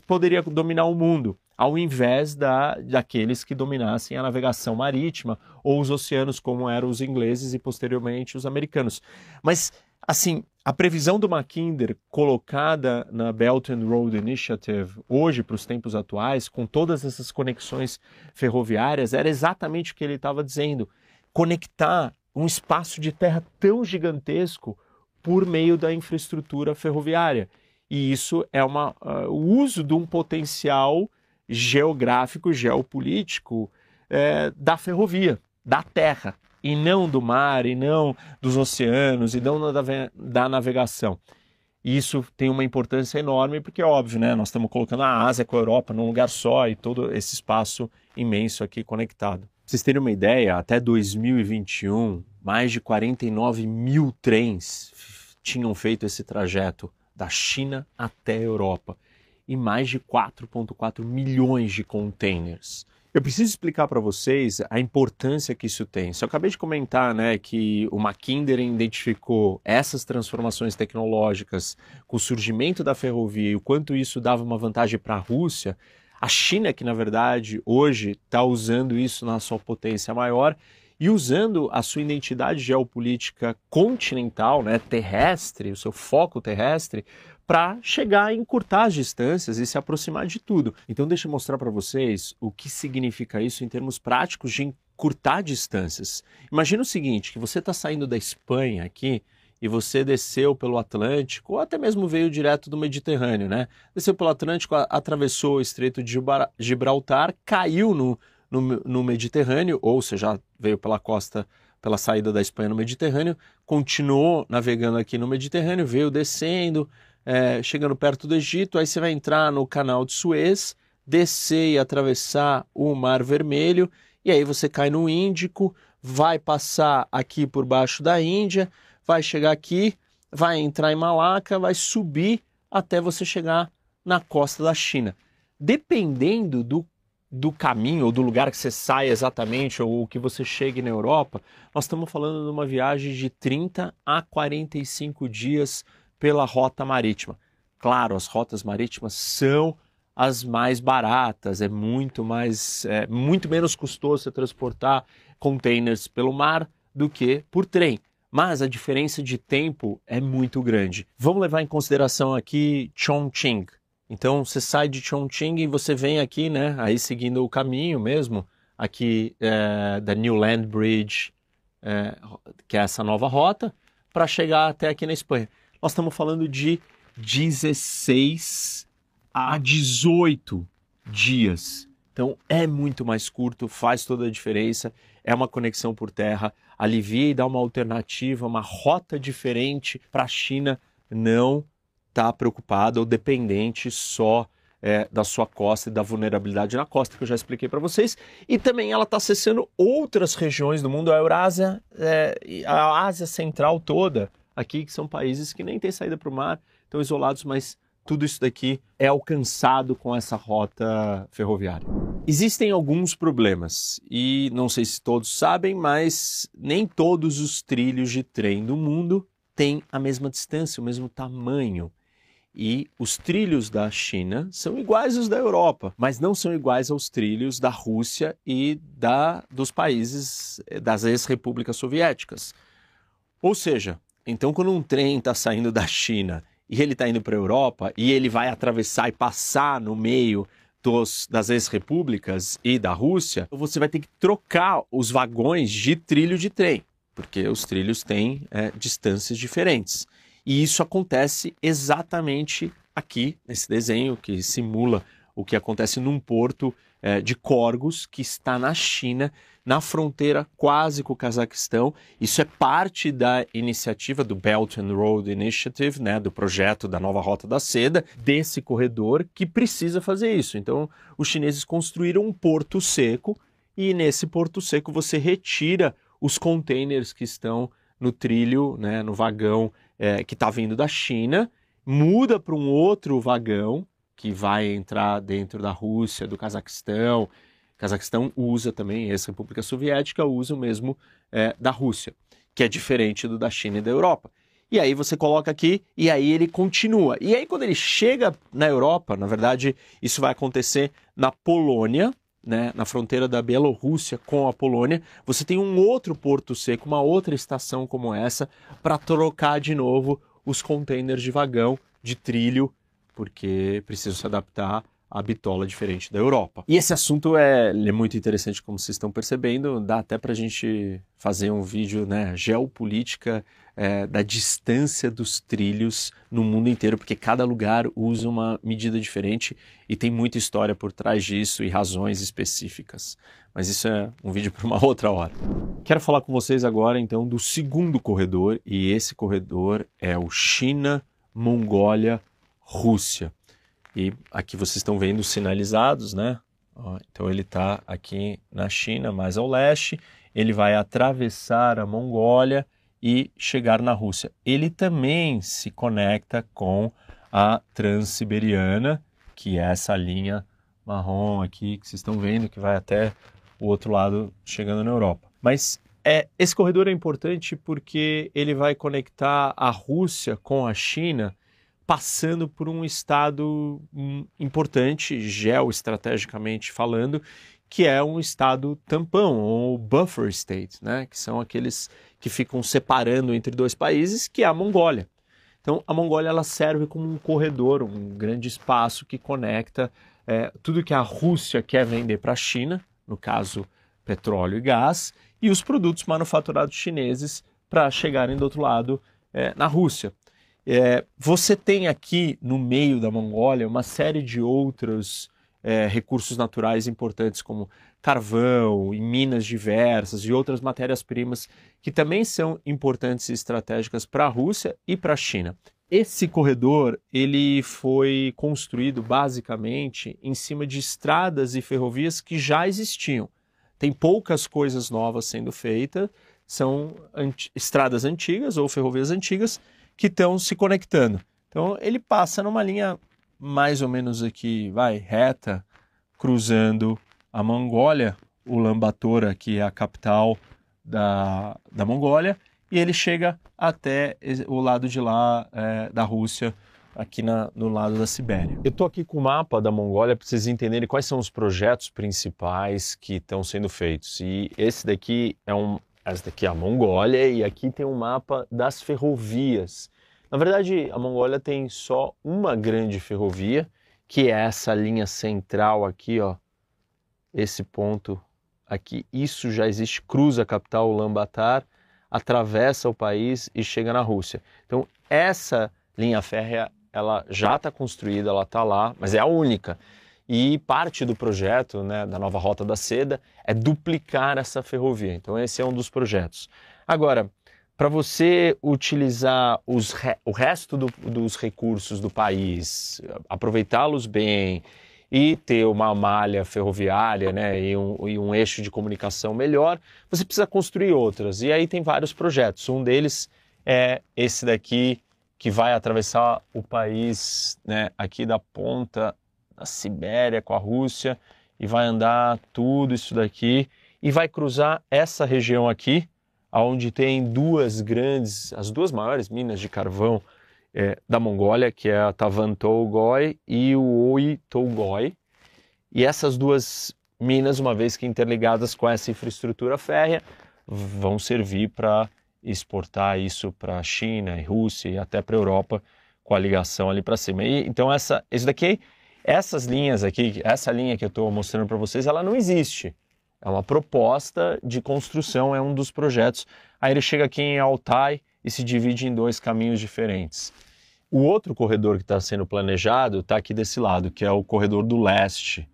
poderia dominar o mundo. ao invés da, daqueles que dominassem a navegação marítima ou os oceanos, como eram os ingleses e posteriormente os americanos. Mas, assim, a previsão do Mackinder colocada na Belt and Road Initiative hoje para os tempos atuais, com todas essas conexões ferroviárias, era exatamente o que ele estava dizendo: conectar um espaço de terra tão gigantesco por meio da infraestrutura ferroviária. E isso é uma, uh, o uso de um potencial geográfico, geopolítico é, da ferrovia, da terra, e não do mar, e não dos oceanos, e não da, da navegação. Isso tem uma importância enorme, porque é óbvio, né? Nós estamos colocando a Ásia com a Europa num lugar só e todo esse espaço imenso aqui conectado. Vocês terem uma ideia, até 2021, mais de 49 mil trens tinham feito esse trajeto da China até a Europa e mais de 4,4 milhões de containers. Eu preciso explicar para vocês a importância que isso tem. Se eu acabei de comentar né, que o Mackinder identificou essas transformações tecnológicas com o surgimento da ferrovia e o quanto isso dava uma vantagem para a Rússia, a China, que na verdade hoje está usando isso na sua potência maior e usando a sua identidade geopolítica continental, né, terrestre, o seu foco terrestre, para chegar a encurtar as distâncias e se aproximar de tudo. Então deixa eu mostrar para vocês o que significa isso em termos práticos de encurtar distâncias. Imagina o seguinte, que você está saindo da Espanha aqui e você desceu pelo Atlântico, ou até mesmo veio direto do Mediterrâneo, né? Desceu pelo Atlântico, atravessou o Estreito de Gibraltar, caiu no, no, no Mediterrâneo, ou você já veio pela costa pela saída da Espanha no Mediterrâneo, continuou navegando aqui no Mediterrâneo, veio descendo, é, chegando perto do Egito, aí você vai entrar no canal de Suez, descer e atravessar o Mar Vermelho, e aí você cai no Índico, vai passar aqui por baixo da Índia, vai chegar aqui, vai entrar em Malaca, vai subir até você chegar na costa da China. Dependendo do, do caminho ou do lugar que você sai exatamente ou que você chegue na Europa, nós estamos falando de uma viagem de 30 a 45 dias pela rota marítima. Claro, as rotas marítimas são as mais baratas, é muito mais, é muito menos custoso você transportar containers pelo mar do que por trem. Mas a diferença de tempo é muito grande. Vamos levar em consideração aqui Chongqing. Então você sai de Chongqing e você vem aqui, né? Aí seguindo o caminho mesmo, aqui é, da New Land Bridge, é, que é essa nova rota, para chegar até aqui na Espanha nós estamos falando de 16 a 18 dias. Então é muito mais curto, faz toda a diferença, é uma conexão por terra, alivia e dá uma alternativa, uma rota diferente para a China não estar tá preocupada ou dependente só é, da sua costa e da vulnerabilidade na costa, que eu já expliquei para vocês. E também ela está acessando outras regiões do mundo, a Eurásia, é, a Ásia Central toda aqui, que são países que nem têm saída para o mar, estão isolados, mas tudo isso daqui é alcançado com essa rota ferroviária. Existem alguns problemas e não sei se todos sabem, mas nem todos os trilhos de trem do mundo têm a mesma distância, o mesmo tamanho. E os trilhos da China são iguais aos da Europa, mas não são iguais aos trilhos da Rússia e da, dos países das ex-repúblicas soviéticas. Ou seja, então, quando um trem está saindo da China e ele está indo para a Europa e ele vai atravessar e passar no meio dos, das ex-repúblicas e da Rússia, você vai ter que trocar os vagões de trilho de trem, porque os trilhos têm é, distâncias diferentes. E isso acontece exatamente aqui, nesse desenho que simula o que acontece num porto é, de Corgos, que está na China, na fronteira quase com o Cazaquistão. Isso é parte da iniciativa do Belt and Road Initiative, né, do projeto da nova Rota da Seda, desse corredor que precisa fazer isso. Então, os chineses construíram um porto seco e nesse porto seco você retira os containers que estão no trilho, né, no vagão é, que está vindo da China, muda para um outro vagão que vai entrar dentro da Rússia, do Cazaquistão, Cazaquistão usa também, ex-República Soviética usa o mesmo é, da Rússia, que é diferente do da China e da Europa. e aí você coloca aqui e aí ele continua. E aí quando ele chega na Europa, na verdade, isso vai acontecer na Polônia, né, na fronteira da Bielorrússia com a Polônia, você tem um outro porto seco, uma outra estação como essa, para trocar de novo os containers de vagão, de trilho, porque precisam se adaptar à bitola diferente da Europa. E esse assunto é, é muito interessante, como vocês estão percebendo, dá até para a gente fazer um vídeo, né, geopolítica é, da distância dos trilhos no mundo inteiro, porque cada lugar usa uma medida diferente e tem muita história por trás disso e razões específicas. Mas isso é um vídeo para uma outra hora. Quero falar com vocês agora então do segundo corredor, e esse corredor é o China, Mongólia, Rússia. E aqui vocês estão vendo sinalizados, né? Então ele está aqui na China, mais ao leste. Ele vai atravessar a Mongólia e chegar na Rússia. Ele também se conecta com a Transiberiana, que é essa linha marrom aqui que vocês estão vendo, que vai até o outro lado, chegando na Europa. Mas é, esse corredor é importante porque ele vai conectar a Rússia com a China, passando por um estado hum, importante, geoestrategicamente falando, que é um estado tampão, ou buffer state, né? que são aqueles que ficam separando entre dois países, que é a Mongólia. Então, a Mongólia ela serve como um corredor, um grande espaço que conecta é, tudo que a Rússia quer vender para a China, no caso, petróleo e gás, e os produtos manufaturados chineses para chegarem do outro lado é, na Rússia. É, você tem aqui no meio da Mongólia uma série de outros é, recursos naturais importantes como carvão e minas diversas e outras matérias-primas que também são importantes e estratégicas para a Rússia e para a China. Esse corredor ele foi construído basicamente em cima de estradas e ferrovias que já existiam. Tem poucas coisas novas sendo feitas, são estradas antigas ou ferrovias antigas que estão se conectando. Então ele passa numa linha mais ou menos aqui, vai, reta, cruzando a Mongólia, o Lambatora, que é a capital da, da Mongólia, e ele chega até o lado de lá é, da Rússia, aqui na, no lado da Sibéria. Eu estou aqui com o mapa da Mongólia para vocês entenderem quais são os projetos principais que estão sendo feitos. E esse daqui é um, essa daqui é a Mongólia e aqui tem um mapa das ferrovias na verdade, a Mongólia tem só uma grande ferrovia, que é essa linha central aqui, ó. Esse ponto aqui, isso já existe, cruza a capital Ulaanbaatar, atravessa o país e chega na Rússia. Então, essa linha férrea, ela já está construída, ela está lá, mas é a única. E parte do projeto, né, da nova Rota da Seda, é duplicar essa ferrovia. Então, esse é um dos projetos. Agora, para você utilizar os, o resto do, dos recursos do país, aproveitá-los bem e ter uma malha ferroviária né, e, um, e um eixo de comunicação melhor, você precisa construir outras. E aí tem vários projetos. Um deles é esse daqui, que vai atravessar o país né, aqui da ponta da Sibéria com a Rússia e vai andar tudo isso daqui e vai cruzar essa região aqui onde tem duas grandes, as duas maiores minas de carvão é, da Mongólia, que é a Tavantolgoi e o Oitolgoi. E essas duas minas, uma vez que interligadas com essa infraestrutura férrea, vão servir para exportar isso para a China e Rússia e até para a Europa com a ligação ali para cima. E, então essa, isso daqui, essas linhas aqui, essa linha que eu estou mostrando para vocês, ela não existe. É uma proposta de construção, é um dos projetos. Aí ele chega aqui em Altai e se divide em dois caminhos diferentes. O outro corredor que está sendo planejado está aqui desse lado, que é o corredor do leste.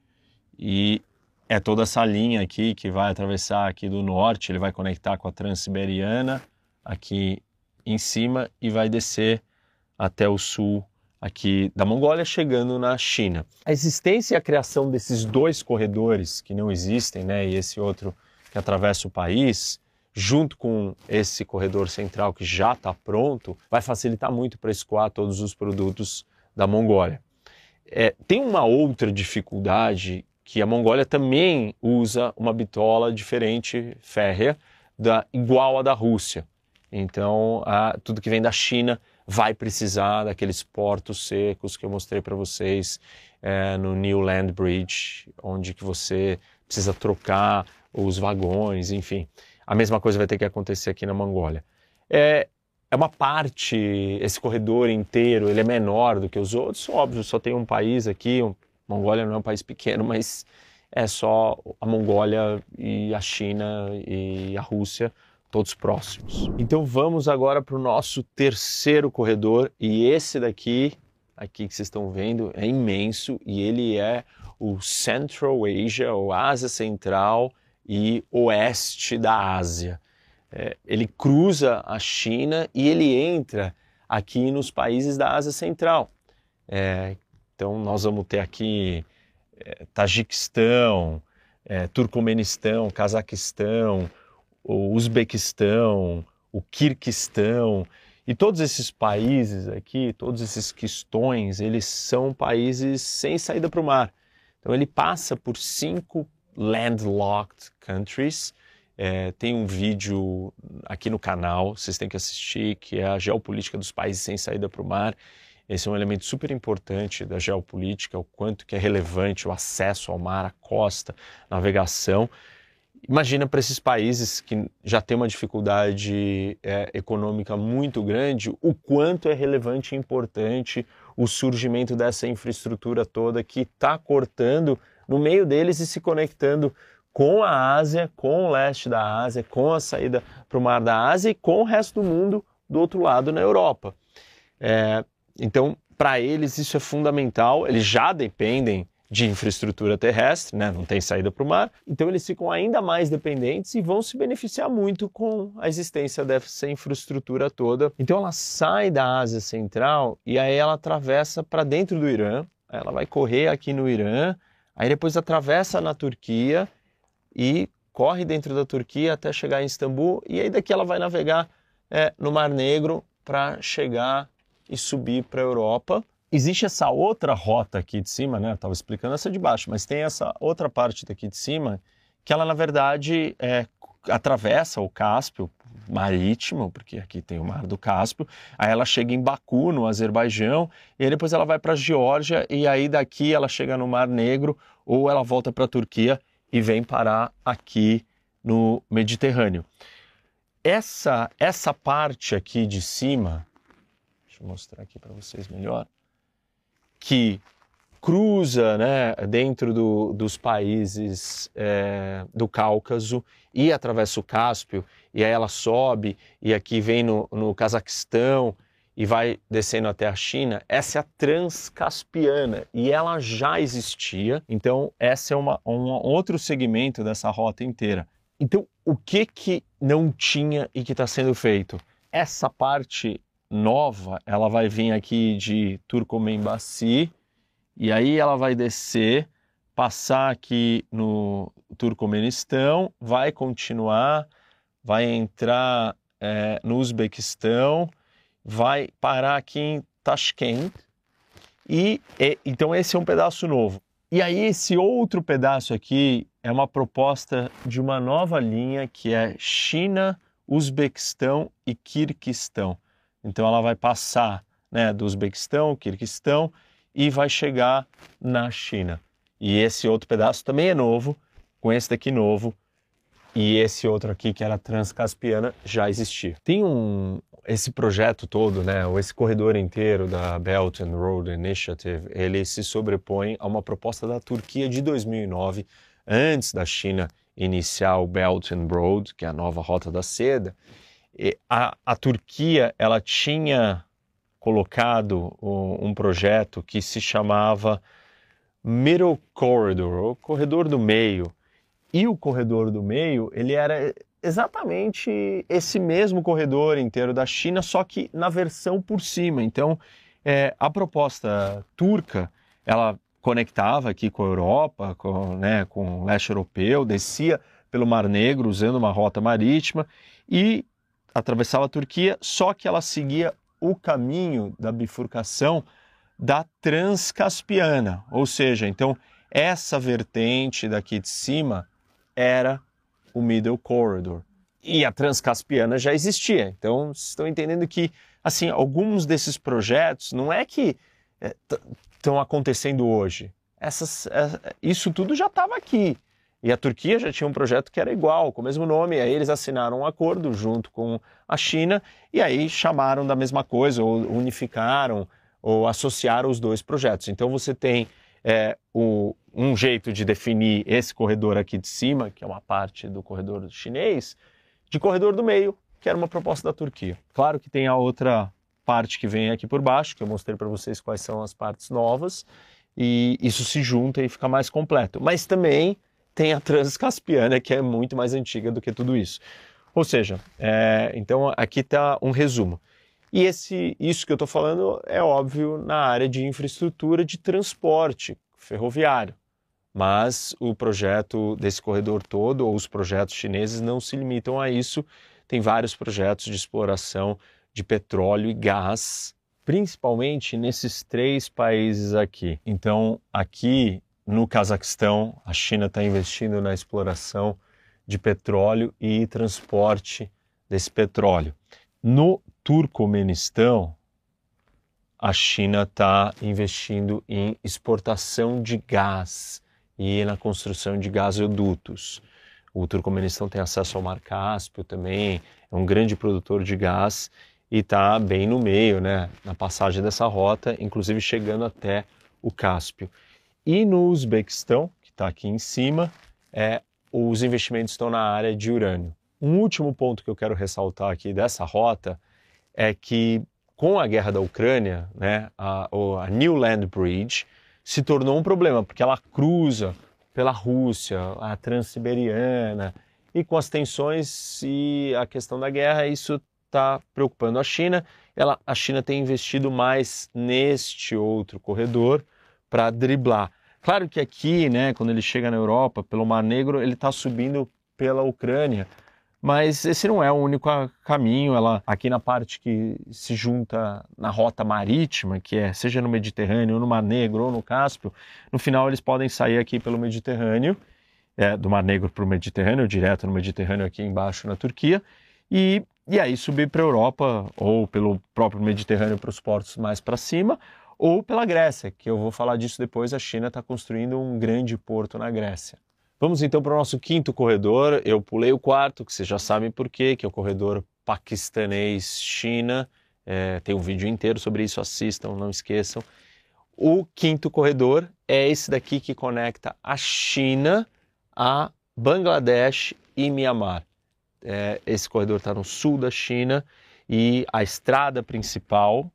E é toda essa linha aqui que vai atravessar aqui do norte, ele vai conectar com a Transiberiana aqui em cima e vai descer até o sul aqui da Mongólia, chegando na China. A existência e a criação desses dois corredores que não existem, né, e esse outro que atravessa o país, junto com esse corredor central que já está pronto, vai facilitar muito para escoar todos os produtos da Mongólia. É, tem uma outra dificuldade que a Mongólia também usa uma bitola diferente, férrea, da, igual à da Rússia. Então, a, tudo que vem da China vai precisar daqueles portos secos que eu mostrei para vocês é, no New Land Bridge, onde que você precisa trocar os vagões, enfim. A mesma coisa vai ter que acontecer aqui na Mongólia. É, é uma parte, esse corredor inteiro, ele é menor do que os outros, óbvio, só tem um país aqui, um, Mongólia não é um país pequeno, mas é só a Mongólia e a China e a Rússia, todos próximos. Então vamos agora para o nosso terceiro corredor, e esse daqui, aqui que vocês estão vendo, é imenso, e ele é o Central Asia, ou Ásia Central e Oeste da Ásia. É, ele cruza a China e ele entra aqui nos países da Ásia Central. É, então nós vamos ter aqui é, Tajiquistão, é, Turcomenistão, Cazaquistão, o Uzbequistão, o Kirguistão, e todos esses países aqui, todos esses questões, eles são países sem saída para o mar. Então ele passa por cinco landlocked countries. É, tem um vídeo aqui no canal, vocês têm que assistir, que é a geopolítica dos países sem saída para o mar. Esse é um elemento super importante da geopolítica, o quanto que é relevante o acesso ao mar, a costa, navegação. Imagina para esses países que já têm uma dificuldade é, econômica muito grande, o quanto é relevante e importante o surgimento dessa infraestrutura toda que está cortando no meio deles e se conectando com a Ásia, com o leste da Ásia, com a saída para o mar da Ásia e com o resto do mundo do outro lado na Europa. É, então, para eles isso é fundamental, eles já dependem de infraestrutura terrestre, né? não tem saída para o mar, então eles ficam ainda mais dependentes e vão se beneficiar muito com a existência dessa infraestrutura toda. Então ela sai da Ásia Central e aí ela atravessa para dentro do Irã, ela vai correr aqui no Irã, aí depois atravessa na Turquia e corre dentro da Turquia até chegar em Istambul e aí daqui ela vai navegar é, no Mar Negro para chegar e subir para a Europa Existe essa outra rota aqui de cima, né? Estava explicando essa de baixo, mas tem essa outra parte daqui de cima que ela, na verdade, é, atravessa o Cáspio marítimo, porque aqui tem o Mar do Cáspio, aí ela chega em Baku, no Azerbaijão, e depois ela vai para a Geórgia, e aí daqui ela chega no Mar Negro, ou ela volta para a Turquia e vem parar aqui no Mediterrâneo. Essa, essa parte aqui de cima, deixa eu mostrar aqui para vocês melhor, que cruza né, dentro do, dos países é, do Cáucaso e atravessa o Cáspio, e aí ela sobe, e aqui vem no, no Cazaquistão e vai descendo até a China, essa é a Transcaspiana, e ela já existia, então essa é uma, um outro segmento dessa rota inteira. Então, o que que não tinha e que está sendo feito? Essa parte nova, ela vai vir aqui de Turcomenbassi e aí ela vai descer, passar aqui no Turcomenistão, vai continuar, vai entrar é, no Uzbequistão, vai parar aqui em Tashkent e, e então esse é um pedaço novo. E aí esse outro pedaço aqui é uma proposta de uma nova linha que é China, Uzbequistão e Kirguistão. Então ela vai passar né, do Uzbequistão, Kirguistão e vai chegar na China. E esse outro pedaço também é novo, com esse daqui novo, e esse outro aqui que era transcaspiana já existia. Tem um esse projeto todo, né, ou esse corredor inteiro da Belt and Road Initiative, ele se sobrepõe a uma proposta da Turquia de 2009, antes da China iniciar o Belt and Road, que é a nova rota da seda, a, a Turquia ela tinha colocado um, projeto que se chamava Middle Corridor, o corredor do meio. E o corredor do meio, ele era exatamente esse mesmo corredor inteiro da China, só que na versão por cima. Então, é, a proposta turca, ela conectava aqui com a Europa, com, né, com o leste europeu, descia pelo Mar Negro usando uma rota marítima e atravessava a Turquia, só que ela seguia o caminho da bifurcação da Transcaspiana, ou seja, então essa vertente daqui de cima era o Middle Corridor. e a Transcaspiana já existia. Então, vocês estão entendendo que, assim, alguns desses projetos não é que estão é, acontecendo hoje. Essas, é, isso tudo já estava aqui. E a Turquia já tinha um projeto que era igual, com o mesmo nome, aí eles assinaram um acordo junto com a China e aí chamaram da mesma coisa, ou unificaram, ou associaram os dois projetos. Então você tem é, o, um jeito de definir esse corredor aqui de cima, que é uma parte do corredor chinês, de corredor do meio, que era uma proposta da Turquia. Claro que tem a outra parte que vem aqui por baixo, que eu mostrei para vocês quais são as partes novas, e isso se junta e fica mais completo. Mas também tem a Transcaspiana, que é muito mais antiga do que tudo isso. Ou seja, é, então aqui está um resumo. E esse, isso que eu estou falando é óbvio na área de infraestrutura de transporte ferroviário. Mas o projeto desse corredor todo, ou os projetos chineses, não se limitam a isso. Tem vários projetos de exploração de petróleo e gás, principalmente nesses três países aqui. Então, aqui no Cazaquistão, a China está investindo na exploração de petróleo e transporte desse petróleo. No Turcomenistão, a China está investindo em exportação de gás e na construção de gasodutos. O Turcomenistão tem acesso ao Mar Cáspio também, é um grande produtor de gás e está bem no meio, né, na passagem dessa rota, inclusive chegando até o Cáspio. E no Uzbequistão, que está aqui em cima, é, os investimentos estão na área de urânio. Um último ponto que eu quero ressaltar aqui dessa rota é que com a guerra da Ucrânia, né, a, a New Land Bridge se tornou um problema, porque ela cruza pela Rússia, a Transiberiana, e com as tensões e a questão da guerra, isso está preocupando a China. Ela, a China tem investido mais neste outro corredor, para driblar. Claro que aqui, né, quando ele chega na Europa, pelo Mar Negro, ele está subindo pela Ucrânia, mas esse não é o único caminho. Ela aqui na parte que se junta na rota marítima, que é seja no Mediterrâneo, ou no Mar Negro ou no Cáspio, no final eles podem sair aqui pelo Mediterrâneo, é, do Mar Negro para o Mediterrâneo, direto no Mediterrâneo aqui embaixo na Turquia, e, e aí subir para a Europa ou pelo próprio Mediterrâneo para os portos mais para cima, ou pela Grécia, que eu vou falar disso depois. A China está construindo um grande porto na Grécia. Vamos então para o nosso quinto corredor. Eu pulei o quarto, que vocês já sabem por quê, que é o corredor paquistanês-China. É, tem um vídeo inteiro sobre isso, assistam, não esqueçam. O quinto corredor é esse daqui que conecta a China a Bangladesh e Myanmar. É, esse corredor está no sul da China e a estrada principal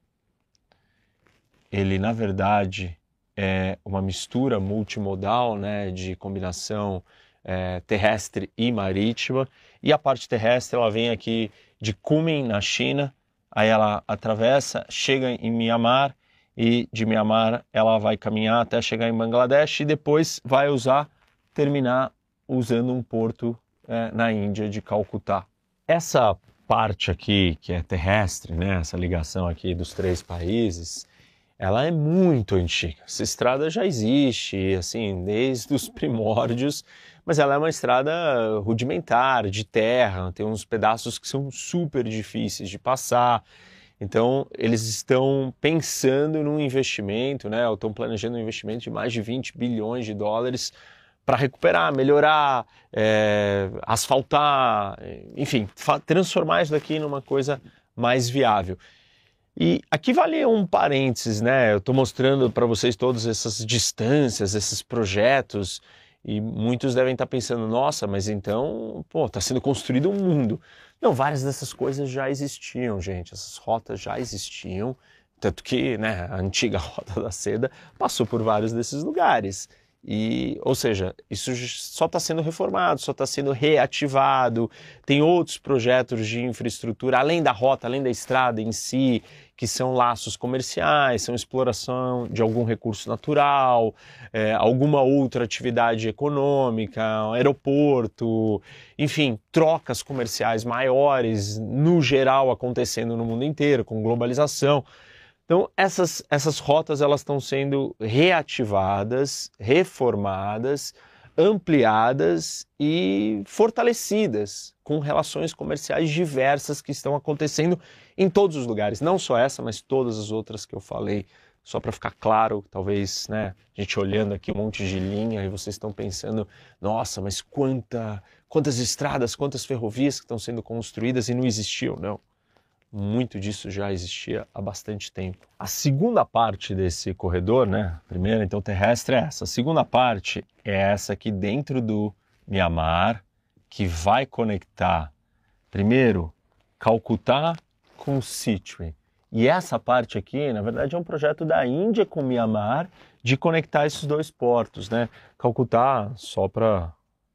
ele na verdade é uma mistura multimodal, né, de combinação é, terrestre e marítima. E a parte terrestre ela vem aqui de Kunming na China, aí ela atravessa, chega em Myanmar e de Myanmar ela vai caminhar até chegar em Bangladesh e depois vai usar terminar usando um porto é, na Índia de Calcutá. Essa parte aqui que é terrestre, né, essa ligação aqui dos três países, ela é muito antiga. Essa estrada já existe, assim, desde os primórdios, mas ela é uma estrada rudimentar, de terra, tem uns pedaços que são super difíceis de passar. Então, eles estão pensando num investimento, né? Ou estão planejando um investimento de mais de 20 bilhões de dólares para recuperar, melhorar, é, asfaltar, enfim, transformar isso daqui numa coisa mais viável. E aqui vale um parênteses, né? Eu estou mostrando para vocês todas essas distâncias, esses projetos, e muitos devem estar tá pensando: nossa, mas então, pô, está sendo construído um mundo. Não, várias dessas coisas já existiam, gente. Essas rotas já existiam, tanto que né, a antiga Rota da Seda passou por vários desses lugares. E, ou seja, isso só está sendo reformado, só está sendo reativado. Tem outros projetos de infraestrutura, além da rota, além da estrada em si, que são laços comerciais, são exploração de algum recurso natural, é, alguma outra atividade econômica, aeroporto, enfim, trocas comerciais maiores, no geral acontecendo no mundo inteiro, com globalização. Então, essas, essas rotas elas estão sendo reativadas, reformadas, ampliadas e fortalecidas com relações comerciais diversas que estão acontecendo em todos os lugares, não só essa, mas todas as outras que eu falei. Só para ficar claro, talvez, né, a gente olhando aqui um monte de linha e vocês estão pensando, nossa, mas quanta, quantas estradas, quantas ferrovias que estão sendo construídas e não existiam, não. Muito disso já existia há bastante tempo. A segunda parte desse corredor, né, primeira então terrestre é essa. A segunda parte é essa aqui dentro do Mianmar, que vai conectar primeiro Calcutá com Sichuan. E essa parte aqui, na verdade, é um projeto da Índia com Mianmar de conectar esses dois portos, né? Calcutá, só para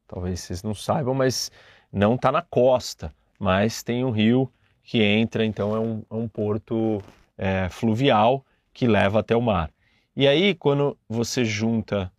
talvez vocês não saibam, mas não está na costa, mas tem um rio que entra, então é um, é um porto é, fluvial que leva até o mar. E aí, quando você junta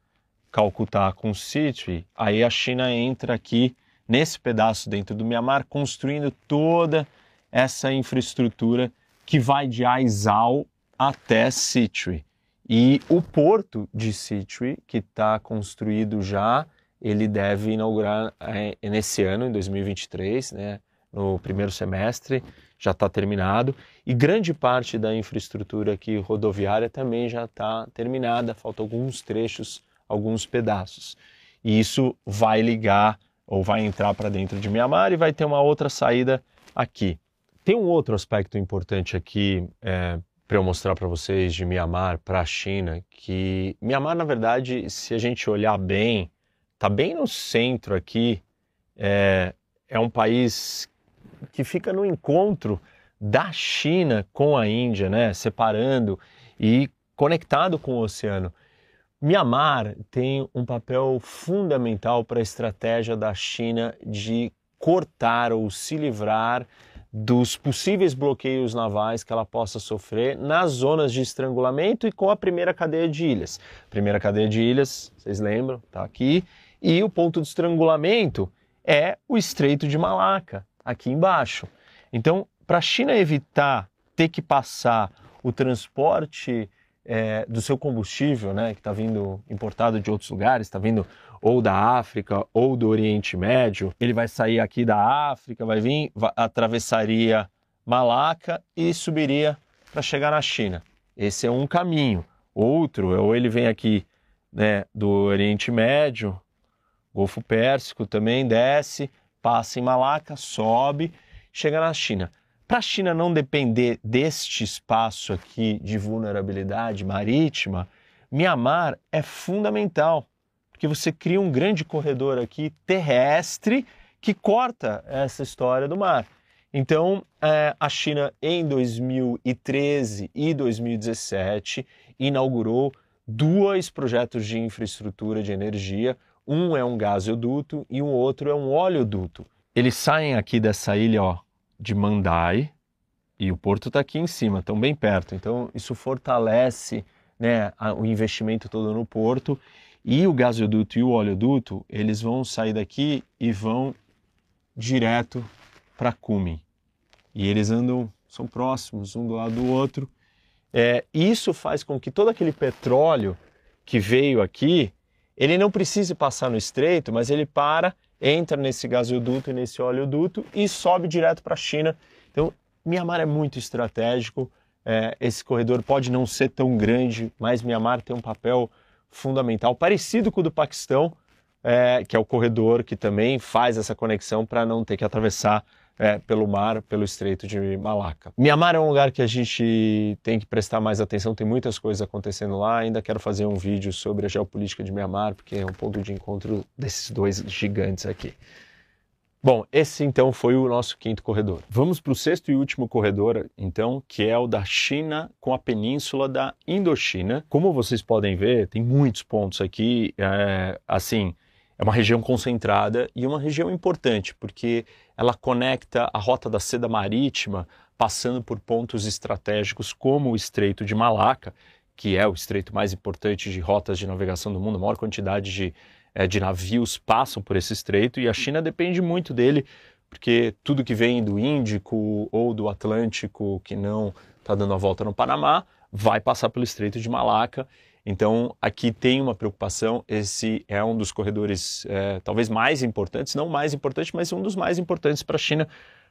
Calcutá com Sitri, aí a China entra aqui nesse pedaço dentro do Mianmar, construindo toda essa infraestrutura que vai de Aizal até Sitri. E o porto de Sitri, que está construído já, ele deve inaugurar é, nesse ano, em 2023, né? No primeiro semestre, já está terminado, e grande parte da infraestrutura aqui rodoviária também já está terminada, faltam alguns trechos, alguns pedaços. E isso vai ligar ou vai entrar para dentro de Mianmar e vai ter uma outra saída aqui. Tem um outro aspecto importante aqui é, para eu mostrar para vocês de Mianmar para a China, que Mianmar, na verdade, se a gente olhar bem, está bem no centro aqui, é, é um país que fica no encontro da China com a Índia, né, separando e conectado com o oceano. Mianmar tem um papel fundamental para a estratégia da China de cortar ou se livrar dos possíveis bloqueios navais que ela possa sofrer nas zonas de estrangulamento e com a primeira cadeia de ilhas. Primeira cadeia de ilhas, vocês lembram, está aqui, e o ponto de estrangulamento é o Estreito de Malaca, aqui embaixo. Então, para a China evitar ter que passar o transporte é, do seu combustível, né, que está vindo importado de outros lugares, está vindo ou da África ou do Oriente Médio, ele vai sair aqui da África, vai vir, vai, atravessaria Malaca e subiria para chegar na China. Esse é um caminho. Outro, ou ele vem aqui né, do Oriente Médio, Golfo Pérsico também desce, passa em Malaca, sobe, chega na China. Para a China não depender deste espaço aqui de vulnerabilidade marítima, Mianmar é fundamental, porque você cria um grande corredor aqui terrestre que corta essa história do mar. Então, é, a China em 2013 e 2017 inaugurou dois projetos de infraestrutura de energia, um é um gasoduto e um outro é um oleoduto. Eles saem aqui dessa ilha ó, de Mandai e o porto está aqui em cima, estão bem perto. Então isso fortalece né, o investimento todo no porto. E o gasoduto e o oleoduto, eles vão sair daqui e vão direto para Cume. E eles andam, são próximos um do lado do outro. É, isso faz com que todo aquele petróleo que veio aqui ele não precisa passar no estreito, mas ele para, entra nesse gasoduto e nesse oleoduto e sobe direto para a China. Então, Mianmar é muito estratégico. É, esse corredor pode não ser tão grande, mas Mianmar tem um papel fundamental, parecido com o do Paquistão, é, que é o corredor que também faz essa conexão para não ter que atravessar é, pelo mar, pelo Estreito de Malaca. Mianmar é um lugar que a gente tem que prestar mais atenção, tem muitas coisas acontecendo lá. Ainda quero fazer um vídeo sobre a geopolítica de Mianmar, porque é um ponto de encontro desses dois gigantes aqui. Bom, esse então foi o nosso quinto corredor. Vamos para o sexto e último corredor, então, que é o da China com a península da Indochina. Como vocês podem ver, tem muitos pontos aqui. É, assim, é uma região concentrada e uma região importante, porque ela conecta a rota da seda marítima, passando por pontos estratégicos como o Estreito de Malaca, que é o estreito mais importante de rotas de navegação do mundo, a maior quantidade de, é, de navios passam por esse estreito, e a China depende muito dele, porque tudo que vem do Índico ou do Atlântico, que não está dando a volta no Panamá, vai passar pelo Estreito de Malaca, Então, aqui tem uma preocupação. Esse é um dos corredores, é, talvez mais importantes, não mais importante, mas um dos mais importantes para a China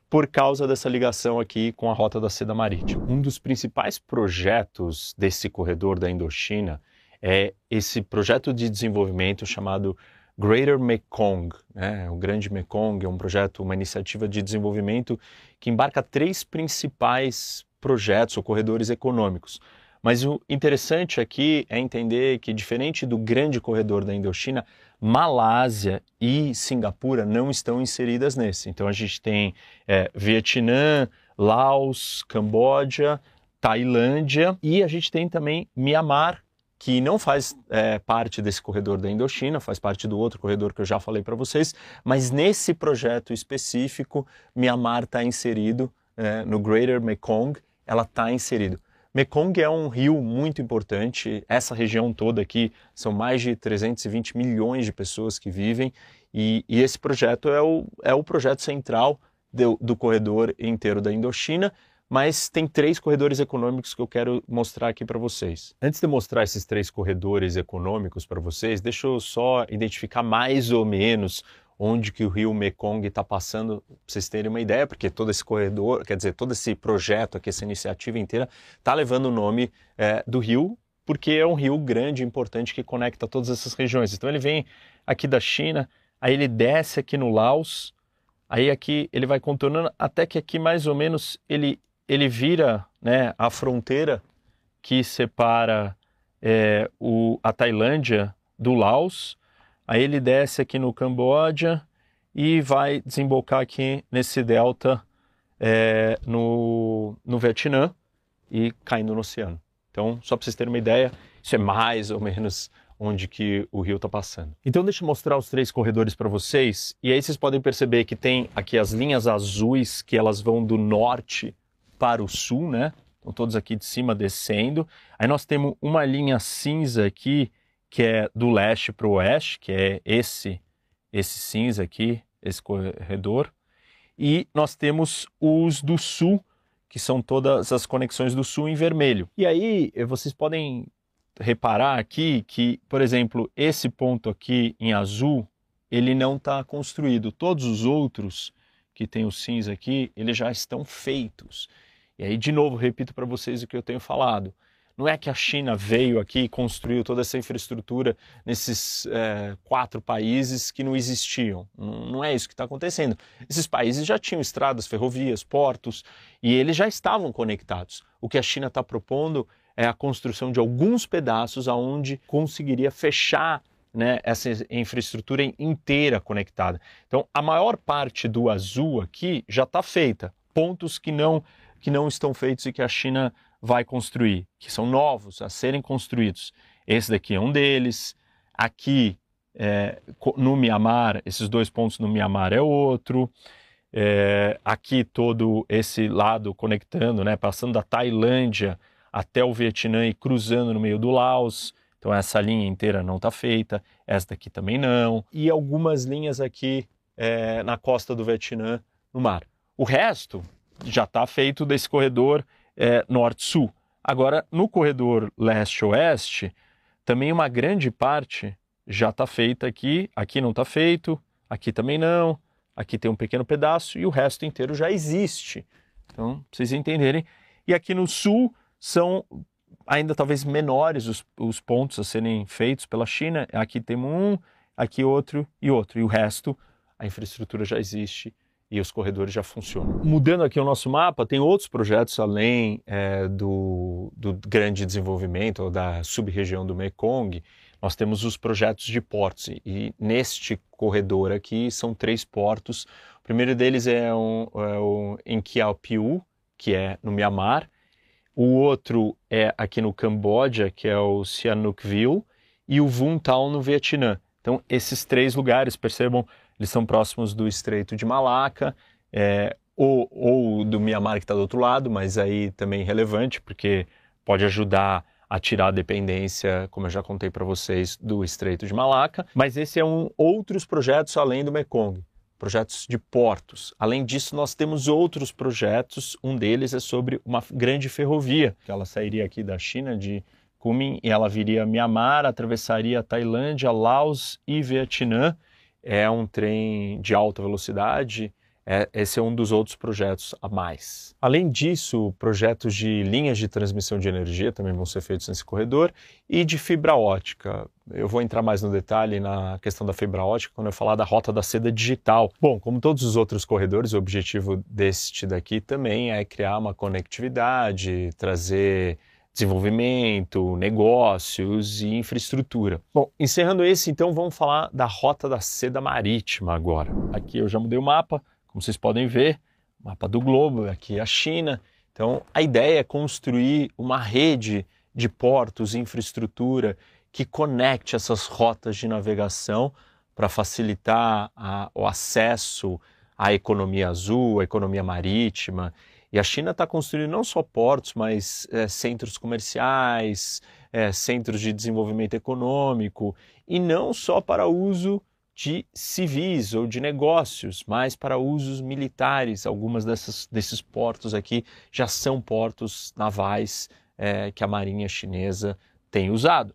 por causa dessa ligação aqui com a Rota da Seda Marítima. Um dos principais projetos desse corredor da Indochina é esse projeto de desenvolvimento chamado Greater Mekong, né? o Grande Mekong é um projeto, uma iniciativa de desenvolvimento que embarca três principais projetos ou corredores econômicos. Mas o interessante aqui é entender que, diferente do grande corredor da Indochina, Malásia e Singapura não estão inseridas nesse. Então a gente tem é, Vietnã, Laos, Camboja, Tailândia e a gente tem também Mianmar que não faz é, parte desse corredor da Indochina, faz parte do outro corredor que eu já falei para vocês, mas nesse projeto específico, Myanmar está inserido é, no Greater Mekong, ela está inserido. Mekong é um rio muito importante, essa região toda aqui são mais de 320 milhões de pessoas que vivem. E, e esse projeto é o, é o projeto central do, do corredor inteiro da Indochina, mas tem três corredores econômicos que eu quero mostrar aqui para vocês. Antes de mostrar esses três corredores econômicos para vocês, deixa eu só identificar mais ou menos onde que o rio Mekong está passando, para vocês terem uma ideia, porque todo esse corredor, quer dizer, todo esse projeto aqui, essa iniciativa inteira, está levando o nome é, do rio, porque é um rio grande, importante, que conecta todas essas regiões. Então ele vem aqui da China, aí ele desce aqui no Laos, aí aqui ele vai contornando, até que aqui mais ou menos ele ele vira né, a fronteira que separa é, o, a Tailândia do Laos, aí ele desce aqui no Camboja e vai desembocar aqui nesse delta é, no, no Vietnã e caindo no oceano. Então, só para vocês terem uma ideia, isso é mais ou menos onde que o rio está passando. Então deixa eu mostrar os três corredores para vocês e aí vocês podem perceber que tem aqui as linhas azuis que elas vão do norte para o sul, né? Estão todos aqui de cima descendo. Aí nós temos uma linha cinza aqui, que é do leste para o oeste, que é esse, esse cinza aqui, esse corredor. E nós temos os do sul, que são todas as conexões do sul em vermelho. E aí vocês podem reparar aqui que, por exemplo, esse ponto aqui em azul, ele não está construído. Todos os outros que tem o cinza aqui, eles já estão feitos. E aí, de novo, repito para vocês o que eu tenho falado. Não é que a China veio aqui e construiu toda essa infraestrutura nesses é, quatro países que não existiam. Não, é isso que está acontecendo. Esses países já tinham estradas, ferrovias, portos e eles já estavam conectados. O que a China está propondo é a construção de alguns pedaços aonde conseguiria fechar né, essa infraestrutura inteira conectada. Então, a maior parte do azul aqui já está feita. Pontos que não que não estão feitos e que a China vai construir, que são novos a serem construídos. Esse daqui é um deles. Aqui é, no Mianmar, esses dois pontos no Mianmar é outro. É, aqui todo esse lado conectando, né, passando da Tailândia até o Vietnã e cruzando no meio do Laos. Então essa linha inteira não está feita, essa daqui também não. E algumas linhas aqui é, na costa do Vietnã, no mar. O resto já está feito desse corredor é, norte-sul. Agora, no corredor leste-oeste, também uma grande parte já está feita aqui, aqui não está feito, aqui também não, aqui tem um pequeno pedaço e o resto inteiro já existe. Então, vocês entenderem. E aqui no sul são ainda talvez menores os, os pontos a serem feitos pela China. Aqui temos um, aqui outro e outro. E o resto, a infraestrutura já existe e os corredores já funcionam. Mudando aqui o nosso mapa, tem outros projetos além é, do, do grande desenvolvimento ou da sub-região do Mekong. Nós temos os projetos de portos e neste corredor aqui são três portos. O primeiro deles é, um, é o em Kiaopiu, que é no Mianmar. O outro é aqui no Camboja, que é o Sihanoukville, e o Vung Tau no Vietnã. Então, esses três lugares, percebam, eles são próximos do Estreito de Malaca, é, ou, ou do Mianmar que está do outro lado, mas aí também relevante, porque pode ajudar a tirar a dependência, como eu já contei para vocês, do Estreito de Malaca. Mas esse é um outros projetos além do Mekong, projetos de portos. Além disso, nós temos outros projetos. Um deles é sobre uma grande ferrovia, que ela sairia aqui da China de Kunming e ela viria Mianmar, atravessaria Tailândia, Laos e Vietnã. É um trem de alta velocidade. É, esse é um dos outros projetos a mais. Além disso, projetos de linhas de transmissão de energia também vão ser feitos nesse corredor e de fibra ótica. Eu vou entrar mais no detalhe na questão da fibra ótica quando eu falar da rota da seda digital. Bom, como todos os outros corredores, o objetivo deste daqui também é criar uma conectividade, trazer desenvolvimento, negócios e infraestrutura. Bom, encerrando esse, então vamos falar da rota da seda marítima agora. Aqui eu já mudei o mapa, como vocês podem ver, mapa do globo, aqui é a China. Então, a ideia é construir uma rede de portos e infraestrutura que conecte essas rotas de navegação para facilitar a, o acesso à economia azul, à economia marítima e a China está construindo não só portos, mas é, centros comerciais, é, centros de desenvolvimento econômico, e não só para uso de civis ou de negócios, mas para usos militares. Algumas dessas, desses portos aqui já são portos navais é, que a Marinha Chinesa tem usado.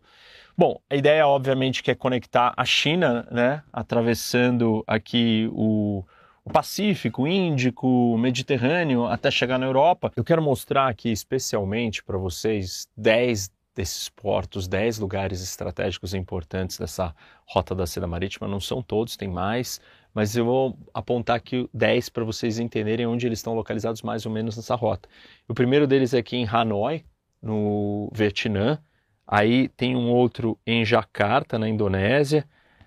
Bom, a ideia obviamente que é conectar a China, né, atravessando aqui o, o Pacífico, Índico, Mediterrâneo, até chegar na Europa. Eu quero mostrar aqui especialmente para vocês 10 desses portos, 10 lugares estratégicos importantes dessa rota da seda marítima. Não são todos, tem mais, mas eu vou apontar aqui 10 para vocês entenderem onde eles estão localizados mais ou menos nessa rota. O primeiro deles é aqui em Hanoi, no Vietnã. Aí tem um outro em Jakarta, na Indonésia.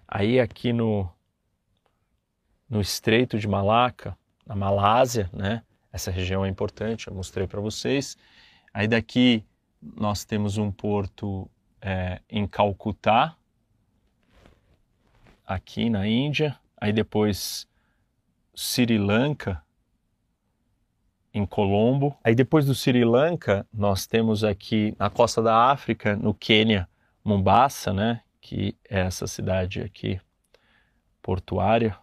Aí aqui no no Estreito de Malaca, na Malásia, né? Essa região é importante, eu mostrei para vocês. Aí daqui nós temos um porto é, em Calcutá, aqui na Índia. Aí depois Sri Lanka, em Colombo. Aí depois do Sri Lanka, nós temos aqui na costa da África, no Quênia, Mombasa, né? Que é essa cidade aqui portuária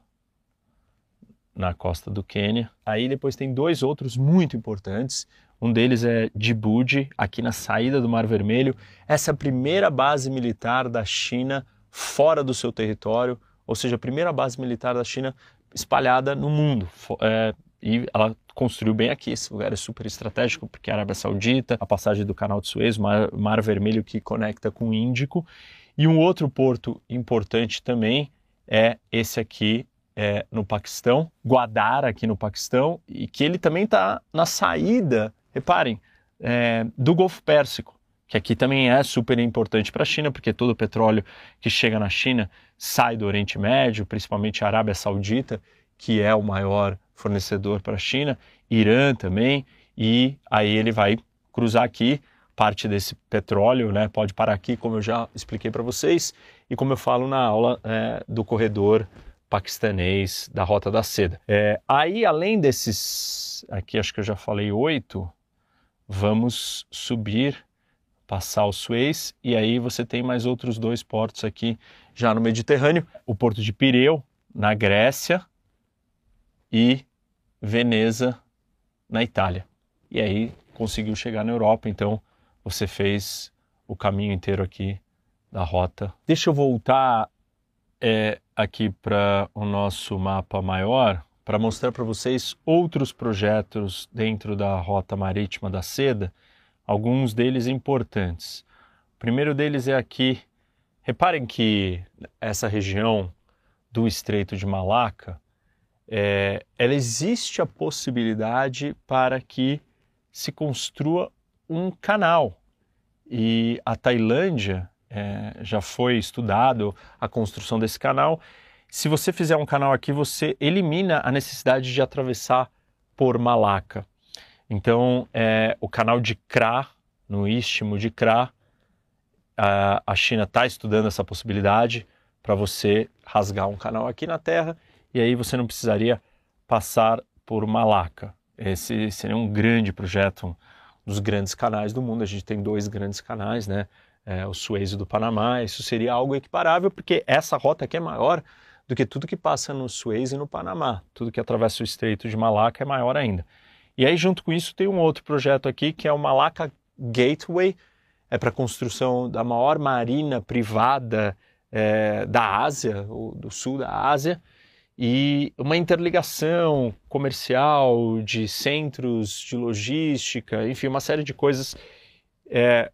na costa do Quênia. Aí depois tem dois outros muito importantes. Um deles é Djibouti, aqui na saída do Mar Vermelho. Essa é a primeira base militar da China fora do seu território, ou seja, a primeira base militar da China espalhada no mundo. É, e ela construiu bem aqui. Esse lugar é super estratégico porque a Arábia Saudita, a passagem do Canal de Suez, Mar, Mar Vermelho que conecta com o Índico. E um outro porto importante também é esse aqui é, no Paquistão, Guadar aqui no Paquistão, e que ele também está na saída, reparem, é, do Golfo Pérsico, que aqui também é super importante para a China, porque todo o petróleo que chega na China sai do Oriente Médio, principalmente a Arábia Saudita, que é o maior fornecedor para a China, Irã também, e aí ele vai cruzar aqui, parte desse petróleo né, pode parar aqui, como eu já expliquei para vocês, e como eu falo na aula é, do corredor paquistanês da Rota da Seda. É, aí, além desses, aqui acho que eu já falei oito, vamos subir, passar o Suez, e aí você tem mais outros dois portos aqui já no Mediterrâneo, o porto de Pireu, na Grécia, e Veneza, na Itália. E aí conseguiu chegar na Europa, então você fez o caminho inteiro aqui da rota. Deixa eu voltar é, aqui para o nosso mapa maior para mostrar para vocês outros projetos dentro da Rota Marítima da Seda, alguns deles importantes. O primeiro deles é aqui. Reparem que essa região do Estreito de Malaca, é, ela existe a possibilidade para que se construa um canal. E a Tailândia é, já foi estudado a construção desse canal. Se você fizer um canal aqui, você elimina a necessidade de atravessar por Malaca. Então, é, o canal de Kra, no istmo de Kra, a, a China está estudando essa possibilidade para você rasgar um canal aqui na Terra e aí você não precisaria passar por Malaca. Esse seria um grande projeto, um dos grandes canais do mundo. A gente tem dois grandes canais, né? É, o Suez do Panamá, isso seria algo equiparável, porque essa rota aqui é maior do que tudo que passa no Suez e no Panamá. Tudo que atravessa o Estreito de Malaca é maior ainda. E aí, junto com isso, tem um outro projeto aqui, que é o Malaca Gateway, é para a construção da maior marina privada é, da Ásia, do sul da Ásia, e uma interligação comercial de centros de logística, enfim, uma série de coisas é,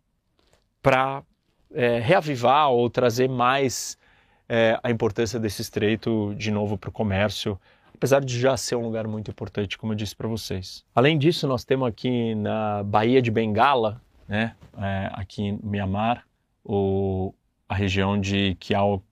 para é, reavivar ou trazer mais é, a importância desse estreito de novo para o comércio, apesar de já ser um lugar muito importante, como eu disse para vocês. Além disso, nós temos aqui na Baía de Bengala, né, é, aqui em Myanmar, o, a região de Kiao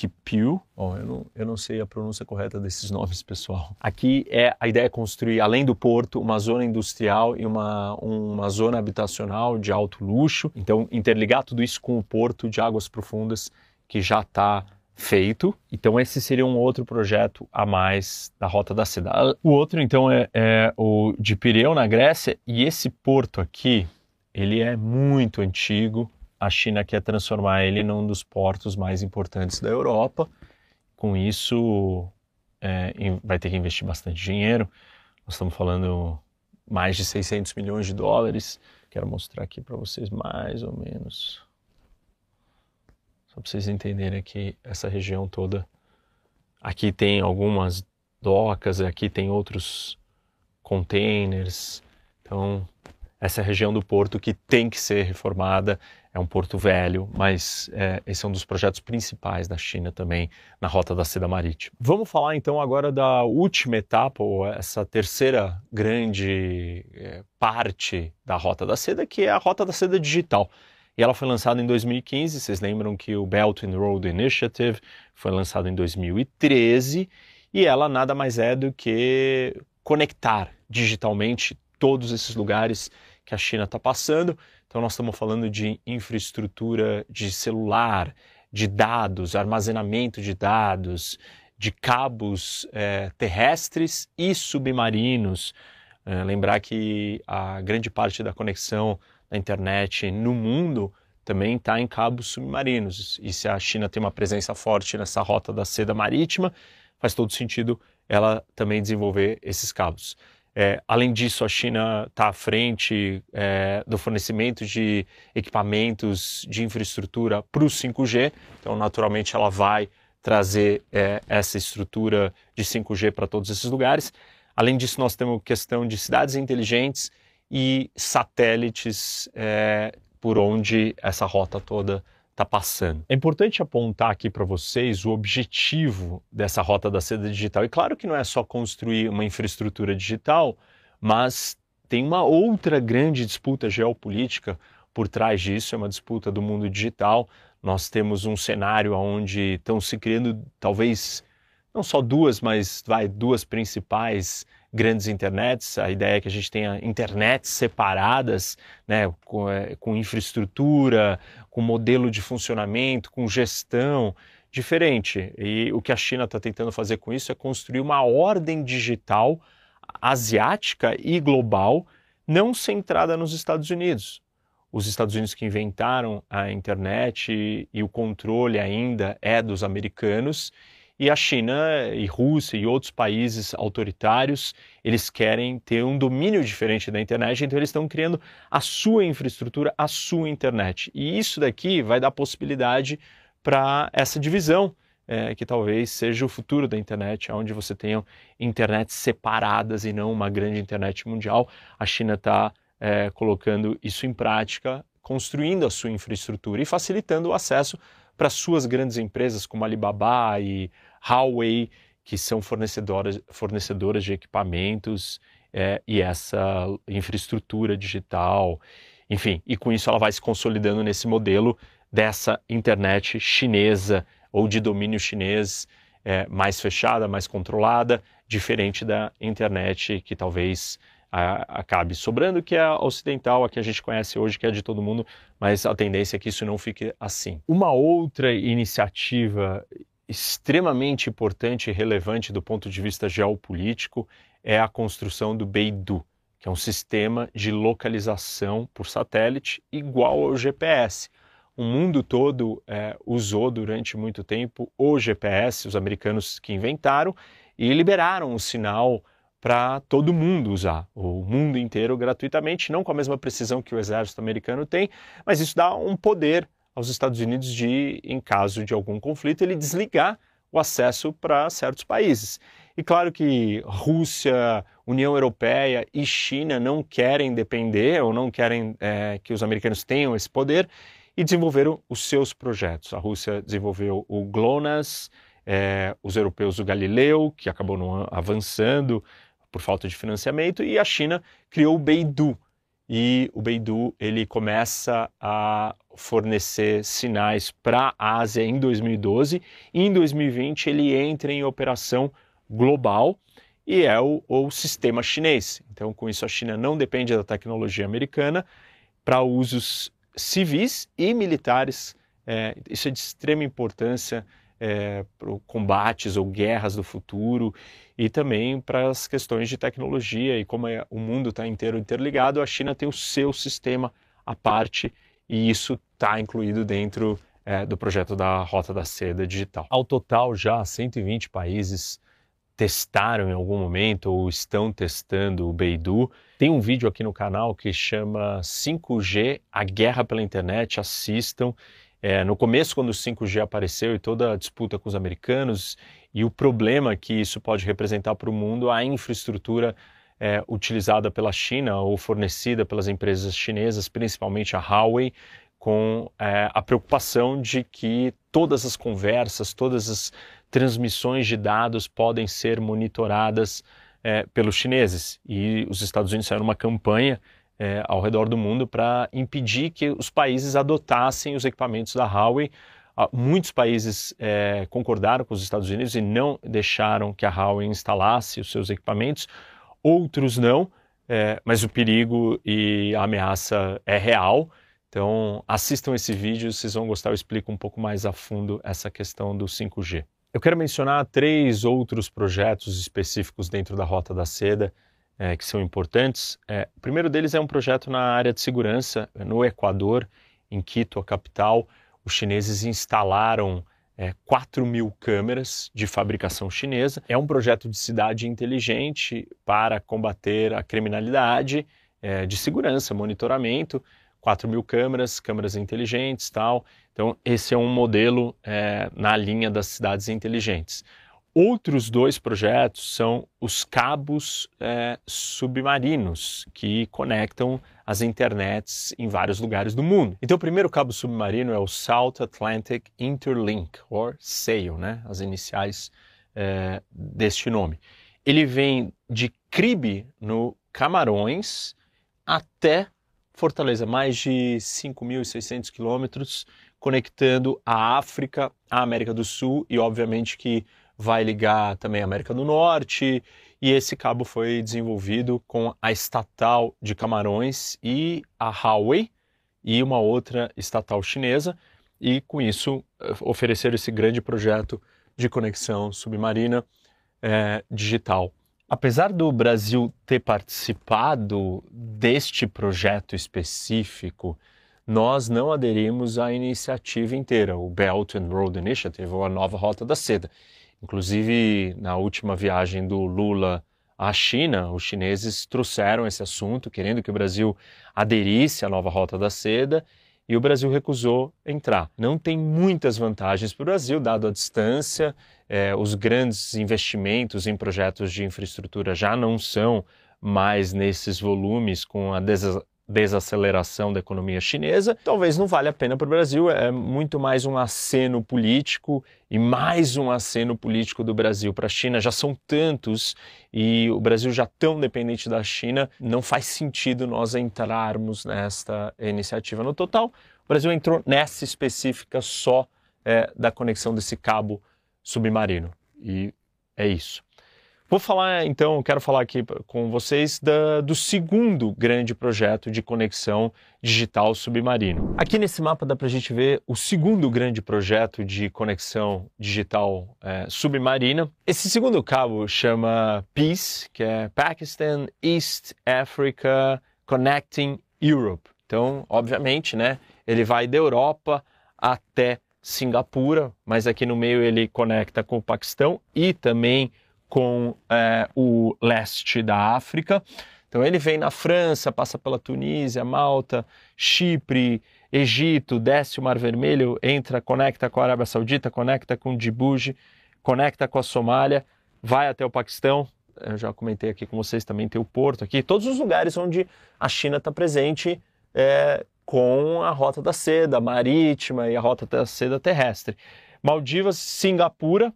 Kipiu, oh, eu, não, eu não sei a pronúncia correta desses nomes, pessoal. Aqui é a ideia é construir, além do porto, uma zona industrial e uma, uma zona habitacional de alto luxo. Então, interligar tudo isso com o porto de águas profundas que já está feito. Então, esse seria um outro projeto a mais da Rota da Cidade. O outro, então, é, é o de Pireu, na Grécia, e esse porto aqui, ele é muito antigo, a China quer transformar ele num dos portos mais importantes da Europa. Com isso, é, vai ter que investir bastante dinheiro. Nós estamos falando mais de 600 milhões de dólares. Quero mostrar aqui para vocês mais ou menos. Só para vocês entenderem aqui essa região toda. Aqui tem algumas docas, aqui tem outros containers. Então, essa região do porto que tem que ser reformada é um porto velho, mas é, esse é um dos projetos principais da China também na Rota da Seda Marítima. Vamos falar então agora da última etapa, ou essa terceira grande é, parte da Rota da Seda, que é a Rota da Seda Digital. E ela foi lançada em 2015, vocês lembram que o Belt and Road Initiative foi lançado em 2013, e ela nada mais é do que conectar digitalmente todos esses lugares que a China está passando então, nós estamos falando de infraestrutura de celular, de dados, armazenamento de dados, de cabos é, terrestres e submarinos. É, lembrar que a grande parte da conexão da internet no mundo também está em cabos submarinos. E se a China tem uma presença forte nessa rota da seda marítima, faz todo sentido ela também desenvolver esses cabos. É, além disso, a China está à frente é, do fornecimento de equipamentos de infraestrutura para o 5G, então, naturalmente, ela vai trazer é, essa estrutura de 5G para todos esses lugares. Além disso, nós temos questão de cidades inteligentes e satélites é, por onde essa rota toda está passando. É importante apontar aqui para vocês o objetivo dessa rota da seda digital. E claro que não é só construir uma infraestrutura digital, mas tem uma outra grande disputa geopolítica por trás disso, é uma disputa do mundo digital. Nós temos um cenário onde estão se criando talvez não só duas, mas vai duas principais grandes internets. A ideia é que a gente tenha internets separadas, né, com, é, com infraestrutura, com modelo de funcionamento, com gestão diferente. E o que a China está tentando fazer com isso é construir uma ordem digital asiática e global, não centrada nos Estados Unidos. Os Estados Unidos que inventaram a internet e, e o controle ainda é dos americanos e a China e Rússia e outros países autoritários, eles querem ter um domínio diferente da internet, então eles estão criando a sua infraestrutura, a sua internet. E isso daqui vai dar possibilidade para essa divisão, é, que talvez seja o futuro da internet, onde você tenha internets separadas e não uma grande internet mundial. A China está é, colocando isso em prática, construindo a sua infraestrutura e facilitando o acesso para suas grandes empresas como Alibaba e Huawei, que são fornecedoras, fornecedoras de equipamentos é, e essa infraestrutura digital. Enfim, e com isso ela vai se consolidando nesse modelo dessa internet chinesa ou de domínio chinês é, mais fechada, mais controlada, diferente da internet que talvez a, acabe sobrando, que é a ocidental, a que a gente conhece hoje, que é de todo mundo, mas a tendência é que isso não fique assim. Uma outra iniciativa extremamente importante e relevante do ponto de vista geopolítico é a construção do Beidou, que é um sistema de localização por satélite igual ao GPS. O mundo todo é, usou durante muito tempo o GPS, os americanos que inventaram, e liberaram o sinal para todo mundo usar, o mundo inteiro gratuitamente, não com a mesma precisão que o exército americano tem, mas isso dá um poder aos Estados Unidos de, em caso de algum conflito, ele desligar o acesso para certos países. E claro que Rússia, União Europeia e China não querem depender ou não querem é, que os americanos tenham esse poder e desenvolveram os seus projetos. A Rússia desenvolveu o GLONASS, é, os europeus o Galileu, que acabou não avançando, por falta de financiamento, e a China criou o Beidou. E o Beidou ele começa a fornecer sinais para a Ásia em 2012 e em 2020 ele entra em operação global e é o, o sistema chinês. Então, com isso, a China não depende da tecnologia americana para usos civis e militares. É, isso é de extrema importância é, combates ou guerras do futuro e também para as questões de tecnologia e como é, o mundo está inteiro interligado, a China tem o seu sistema à parte e isso está incluído dentro é, do projeto da Rota da Seda Digital. Ao total, já 120 países testaram em algum momento ou estão testando o Beidou. Tem um vídeo aqui no canal que chama 5G, a guerra pela internet, assistam. É, no começo, quando o 5G apareceu e toda a disputa com os americanos e o problema que isso pode representar para o mundo, a infraestrutura é, utilizada pela China ou fornecida pelas empresas chinesas, principalmente a Huawei, com é, a preocupação de que todas as conversas, todas as transmissões de dados podem ser monitoradas é, pelos chineses. E os Estados Unidos fizeram uma campanha é, ao redor do mundo para impedir que os países adotassem os equipamentos da Huawei. Ah, muitos países é, concordaram com os Estados Unidos e não deixaram que a Huawei instalasse os seus equipamentos, outros não, é, mas o perigo e a ameaça é real. Então, assistam esse vídeo, vocês vão gostar, eu explico um pouco mais a fundo essa questão do 5G. Eu quero mencionar três outros projetos específicos dentro da Rota da Seda é, que são importantes. É, o primeiro deles é um projeto na área de segurança, no Equador, em Quito, a capital. Os chineses instalaram é, 4 mil câmeras de fabricação chinesa. É um projeto de cidade inteligente para combater a criminalidade, é, de segurança, monitoramento. 4 mil câmeras, câmeras inteligentes tal. Então, esse é um modelo é, na linha das cidades inteligentes. Outros dois projetos são os cabos é, submarinos que conectam as internets em vários lugares do mundo. Então, o primeiro cabo submarino é o South Atlantic Interlink, ou SAIL, né? as iniciais é, deste nome. Ele vem de Cribe, no Camarões, até Fortaleza, mais de 5.600 quilômetros, conectando a África, a América do Sul e, obviamente, que vai ligar também a América do Norte, e esse cabo foi desenvolvido com a estatal de Camarões e a Huawei e uma outra estatal chinesa, e com isso eh, oferecer esse grande projeto de conexão submarina é, digital. Apesar do Brasil ter participado deste projeto específico, nós não aderimos à iniciativa inteira, o Belt and Road Initiative, ou a nova Rota da Seda. Inclusive, na última viagem do Lula à China, os chineses trouxeram esse assunto, querendo que o Brasil aderisse à nova Rota da Seda, e o Brasil recusou entrar. Não tem muitas vantagens para o Brasil, dado a distância, é, os grandes investimentos em projetos de infraestrutura já não são mais nesses volumes com a desaceleração da economia chinesa, talvez não valha a pena para o Brasil. É muito mais um aceno político e mais um aceno político do Brasil para a China. Já são tantos e o Brasil já tão dependente da China, não faz sentido nós entrarmos nesta iniciativa. No total, o Brasil entrou nessa específica só é, da conexão desse cabo submarino. E é isso. Vou falar então, quero falar aqui com vocês da, do segundo grande projeto de conexão digital submarino. Aqui nesse mapa dá para a gente ver o segundo grande projeto de conexão digital é, submarina. Esse segundo cabo chama PEACE, que é Pakistan East Africa Connecting Europe. Então, obviamente, né, ele vai da Europa até Singapura, mas aqui no meio ele conecta com o Paquistão e também com é, o leste da África. Então ele vem na França, passa pela Tunísia, Malta, Chipre, Egito, desce o Mar Vermelho, entra, conecta com a Arábia Saudita, conecta com Djibouti, conecta com a Somália, vai até o Paquistão. Eu já comentei aqui com vocês também tem o Porto aqui, todos os lugares onde a China está presente é, com a rota da seda marítima e a rota da seda terrestre. Maldivas, Singapura,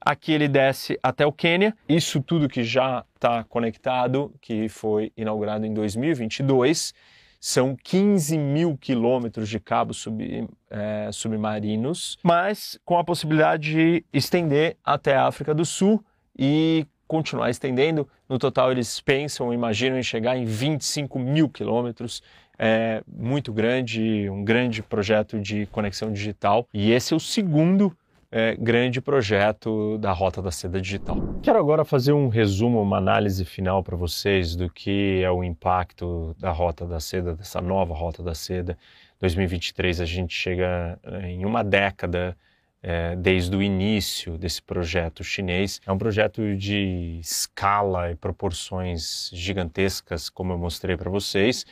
Aqui ele desce até o Quênia. Isso tudo que já está conectado, que foi inaugurado em 2022. São 15 mil quilômetros de cabos sub, é, submarinos, mas com a possibilidade de estender até a África do Sul e continuar estendendo. No total, eles pensam, imaginam em chegar em 25 mil quilômetros. É muito grande, um grande projeto de conexão digital. E esse é o segundo é, grande projeto da Rota da Seda Digital. Quero agora fazer um resumo, uma análise final para vocês do que é o impacto da Rota da Seda, dessa nova Rota da Seda. 2023 a gente chega é, em uma década é, desde o início desse projeto chinês. É um projeto de escala e proporções gigantescas, como eu mostrei para vocês.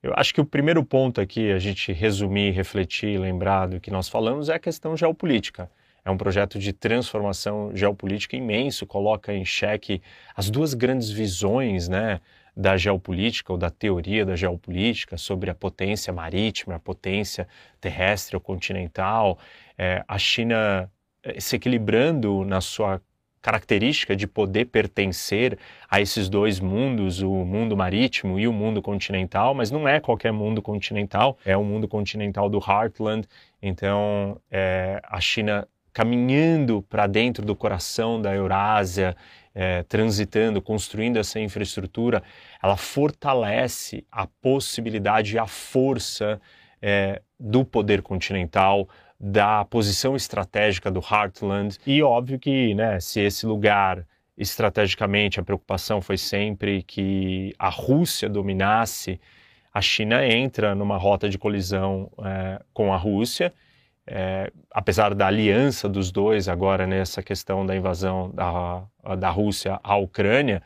Eu acho que o primeiro ponto aqui, a gente resumir, refletir, lembrar do que nós falamos, é a questão geopolítica. É um projeto de transformação geopolítica imenso, coloca em xeque as duas grandes visões né, da geopolítica ou da teoria da geopolítica sobre a potência marítima, a potência terrestre ou continental, é, a China é, se equilibrando na sua característica de poder pertencer a esses dois mundos, o mundo marítimo e o mundo continental, mas não é qualquer mundo continental, é o mundo continental do Heartland. Então, é, a China caminhando para dentro do coração da Eurásia, é, transitando, construindo essa infraestrutura, ela fortalece a possibilidade e a força é, do poder continental, da posição estratégica do Heartland. E óbvio que, né, se esse lugar estrategicamente a preocupação foi sempre que a Rússia dominasse, a China entra numa rota de colisão é, com a Rússia é, apesar da aliança dos dois agora nessa questão da invasão da, da Rússia à Ucrânia,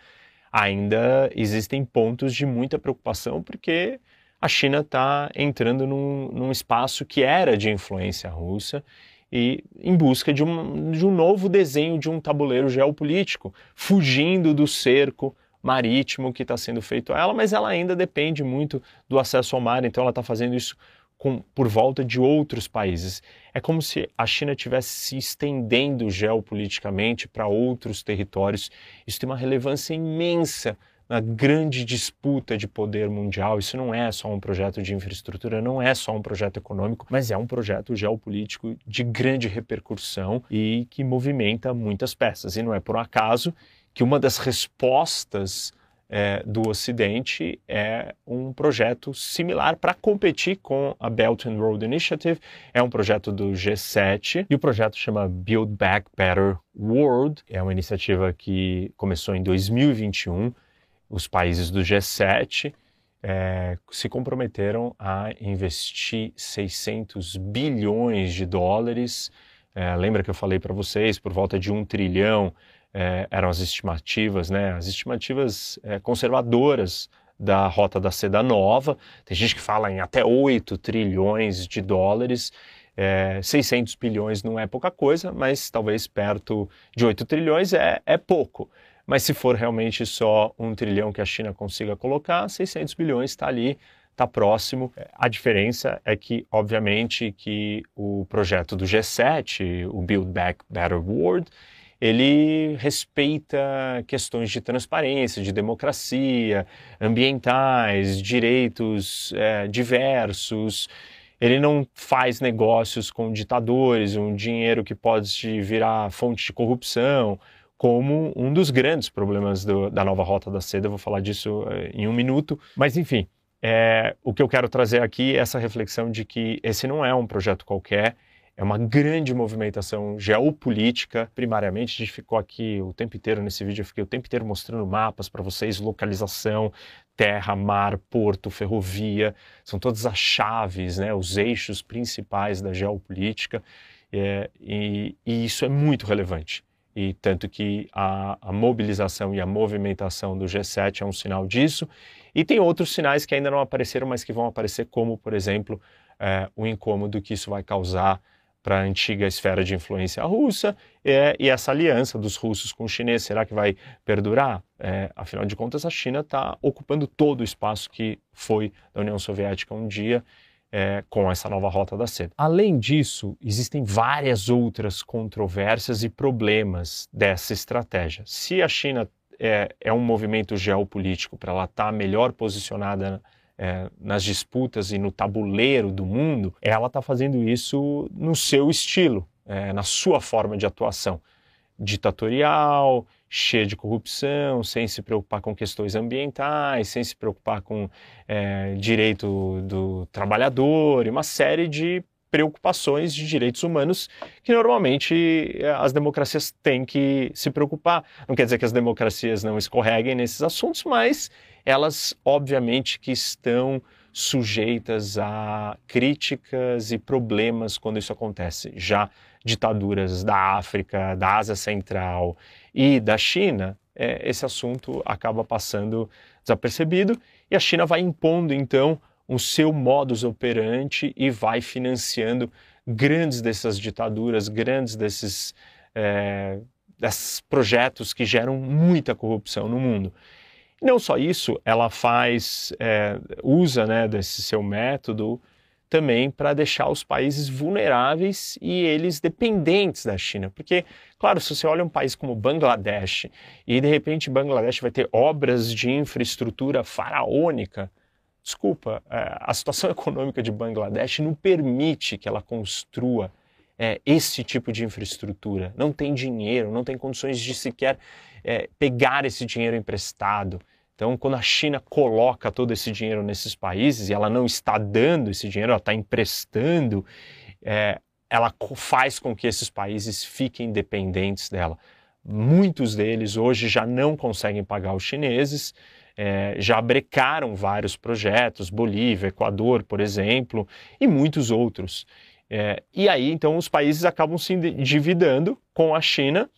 ainda existem pontos de muita preocupação porque a China está entrando num, num, espaço que era de influência russa e em busca de um, de um novo desenho de um tabuleiro geopolítico, fugindo do cerco marítimo que está sendo feito a ela, mas ela ainda depende muito do acesso ao mar, então ela está fazendo isso com, por volta de outros países. É como se a China estivesse se estendendo geopoliticamente para outros territórios. Isso tem uma relevância imensa na grande disputa de poder mundial. Isso não é só um projeto de infraestrutura, não é só um projeto econômico, mas é um projeto geopolítico de grande repercussão e que movimenta muitas peças. E não é por acaso que uma das respostas é, do Ocidente é um projeto similar para competir com a Belt and Road Initiative. É um projeto do G7 e o projeto chama Build Back Better World. É uma iniciativa que começou em 2021. Os países do G7 é, se comprometeram a investir 600 bilhões de dólares. É, lembra que eu falei para vocês por volta de um trilhão é, eram as estimativas, né, as estimativas é, conservadoras da Rota da Seda Nova. Tem gente que fala em até 8 trilhões de dólares. É, 600 bilhões não é pouca coisa, mas talvez perto de 8 trilhões é, é pouco. Mas se for realmente só um trilhão que a China consiga colocar, 600 bilhões está ali, está próximo. A diferença é que, obviamente, que o projeto do G7, o Build Back Better World, ele respeita questões de transparência, de democracia, ambientais, direitos é, diversos. Ele não faz negócios com ditadores, um dinheiro que pode virar fonte de corrupção, como um dos grandes problemas do, da nova Rota da Seda. Eu vou falar disso é, em um minuto. Mas, enfim, é, o que eu quero trazer aqui é essa reflexão de que esse não é um projeto qualquer é uma grande movimentação geopolítica. Primariamente, a gente ficou aqui o tempo inteiro nesse vídeo, eu fiquei o tempo inteiro mostrando mapas para vocês, localização, terra, mar, porto, ferrovia, são todas as chaves, né, os eixos principais da geopolítica, é, e, e isso é muito relevante. e tanto que a, a, mobilização e a movimentação do G7 é um sinal disso. E tem outros sinais que ainda não apareceram, mas que vão aparecer, como, por exemplo, é, o incômodo que isso vai causar para a antiga esfera de influência russa é, e essa aliança dos russos com os chineses, será que vai perdurar? É, afinal de contas, a China está ocupando todo o espaço que foi da União Soviética um dia é, com essa nova rota da seda. Além disso, existem várias outras controvérsias e problemas dessa estratégia. Se a China é, é um movimento geopolítico para ela estar tá melhor posicionada é, nas disputas e no tabuleiro do mundo, ela está fazendo isso no seu estilo, é, na sua forma de atuação. Ditatorial, cheia de corrupção, sem se preocupar com questões ambientais, sem se preocupar com é, direito do trabalhador e uma série de preocupações de direitos humanos que normalmente é, as democracias têm que se preocupar. Não quer dizer que as democracias não escorreguem nesses assuntos, mas elas obviamente que estão sujeitas a críticas e problemas quando isso acontece. Já ditaduras da África, da Ásia Central e da China, é, esse assunto acaba passando desapercebido e a China vai impondo então o seu modus operandi e vai financiando grandes dessas ditaduras, grandes desses, é, desses projetos que geram muita corrupção no mundo. Não só isso, ela faz, é, usa né, desse seu método também para deixar os países vulneráveis e eles dependentes da China. Porque, claro, se você olha um país como Bangladesh e de repente Bangladesh vai ter obras de infraestrutura faraônica, desculpa, é, a situação econômica de Bangladesh não permite que ela construa é, esse tipo de infraestrutura. Não tem dinheiro, não tem condições de sequer é, pegar esse dinheiro emprestado. Então, quando a China coloca todo esse dinheiro nesses países e ela não está dando esse dinheiro, ela está emprestando, é, ela faz com que esses países fiquem dependentes dela. Muitos deles hoje já não conseguem pagar os chineses, é, já brecaram vários projetos, Bolívia, Equador, por exemplo, e muitos outros. É, e aí, então, os países acabam se endividando com a China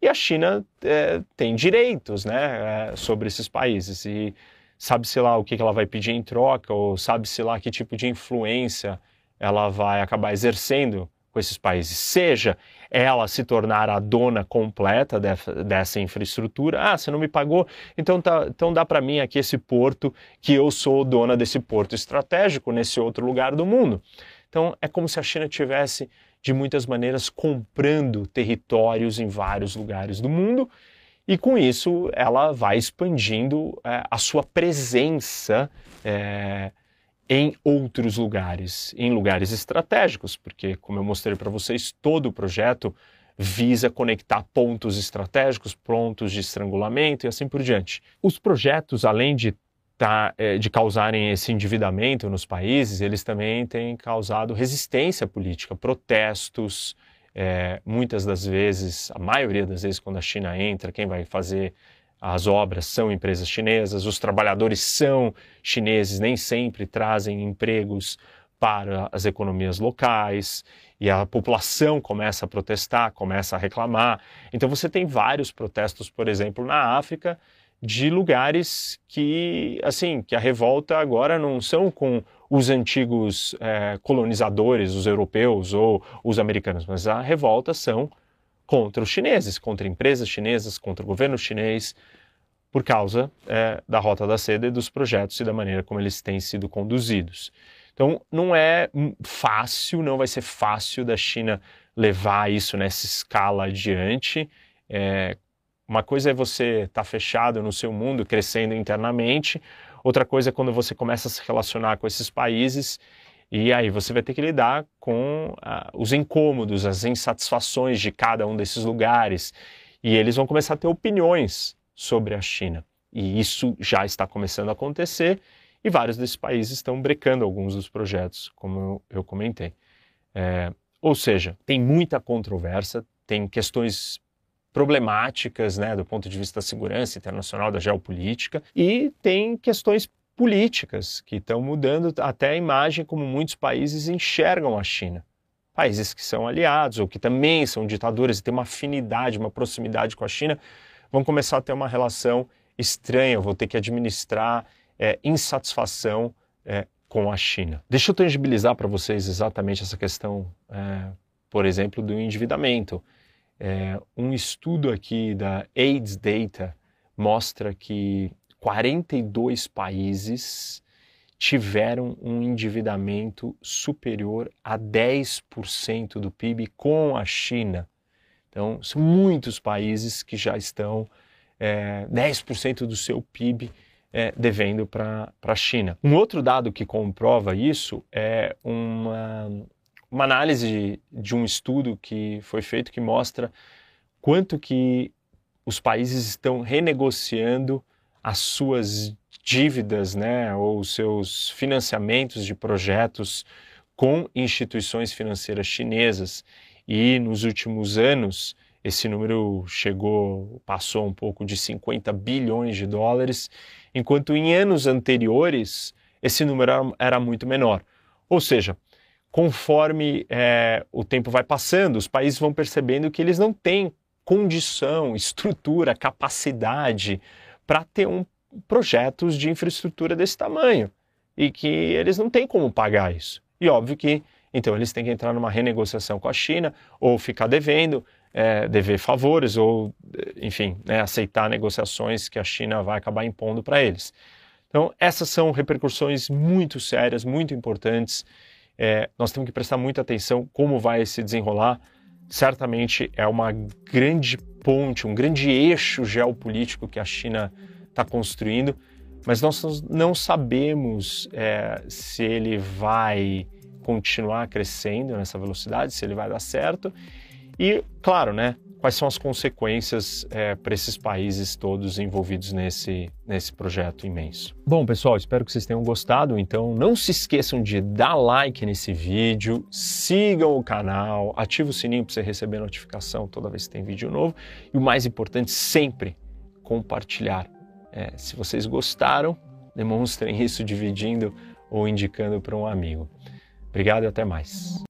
e a China é, tem direitos né, é, sobre esses países. E sabe-se lá o que ela vai pedir em troca, ou sabe-se lá que tipo de influência ela vai acabar exercendo com esses países. Seja ela se tornar a dona completa dessa, dessa infraestrutura. Ah, você não me pagou, então, tá, então dá para mim aqui esse porto, que eu sou dona desse porto estratégico nesse outro lugar do mundo. Então é como se a China tivesse de muitas maneiras comprando territórios em vários lugares do mundo e com isso ela vai expandindo é, a sua presença é, em outros lugares, em lugares estratégicos, porque, como eu mostrei para vocês, todo o projeto visa conectar pontos estratégicos, pontos de estrangulamento e assim por diante. Os projetos, além de tá, é, de causarem esse endividamento nos países, eles também têm causado resistência política, protestos. É, muitas das vezes, a maioria das vezes, quando a China entra, quem vai fazer as obras são empresas chinesas, os trabalhadores são chineses, nem sempre trazem empregos para as economias locais e a população começa a protestar, começa a reclamar. Então você tem vários protestos, por exemplo, na África, de lugares que, assim, que a revolta agora não são com os antigos é, colonizadores, os europeus ou os americanos, mas a revolta são contra os chineses, contra empresas chinesas, contra o governo chinês, por causa é, da Rota da Seda e dos projetos e da maneira como eles têm sido conduzidos. Então, não é fácil, não vai ser fácil da China levar isso nessa escala adiante. É, uma coisa é você estar tá fechado no seu mundo, crescendo internamente, outra coisa é quando você começa a se relacionar com esses países e aí você vai ter que lidar com ah, os incômodos, as insatisfações de cada um desses lugares e eles vão começar a ter opiniões sobre a China. E isso já está começando a acontecer e vários desses países estão brecando alguns dos projetos, como eu comentei. É, ou seja, tem muita controvérsia, tem questões problemáticas, né, do ponto de vista da segurança internacional, da geopolítica, e tem questões políticas que estão mudando até a imagem como muitos países enxergam a China. países que são aliados ou que também são ditaduras e têm uma afinidade, uma proximidade com a China, vão começar a ter uma relação estranha, vou ter que administrar é, insatisfação é, com a China. Deixa eu tangibilizar para vocês exatamente essa questão, é, por exemplo, do endividamento. É, um estudo aqui da AIDS Data mostra que 42 países tiveram um endividamento superior a 10% do PIB com a China. Então, são muitos países que já estão é, 10% do seu PIB é, devendo para a China. Um outro dado que comprova isso é uma, uma análise de um estudo que foi feito que mostra quanto que os países estão renegociando as suas dívidas, né, ou seus financiamentos de projetos com instituições financeiras chinesas. E nos últimos anos, esse número chegou, passou um pouco de 50 bilhões de dólares, enquanto em anos anteriores esse número era, muito menor. Ou seja, conforme é, o tempo vai passando, os países vão percebendo que eles não têm condição, estrutura, capacidade para ter um, projetos de infraestrutura desse tamanho e que eles não têm como pagar isso. E óbvio que então eles têm que entrar numa renegociação com a China ou ficar devendo, é, dever favores ou, enfim, né, aceitar negociações que a China vai acabar impondo para eles. Então, essas são repercussões muito sérias, muito importantes. É, nós temos que prestar muita atenção como vai se desenrolar. Certamente é uma grande ponte, um grande eixo geopolítico que a China está construindo, mas nós não sabemos é, se ele vai continuar crescendo nessa velocidade, se ele vai dar certo. E, claro, né, quais são as consequências é, para esses países todos envolvidos nesse, nesse projeto imenso. Bom, pessoal, espero que vocês tenham gostado. Então, não se esqueçam de dar like nesse vídeo, sigam o canal, ative o sininho para você receber notificação toda vez que tem vídeo novo. E o mais importante, sempre compartilhar. É, se vocês gostaram, demonstrem isso dividindo ou indicando para um amigo. Obrigado e até mais.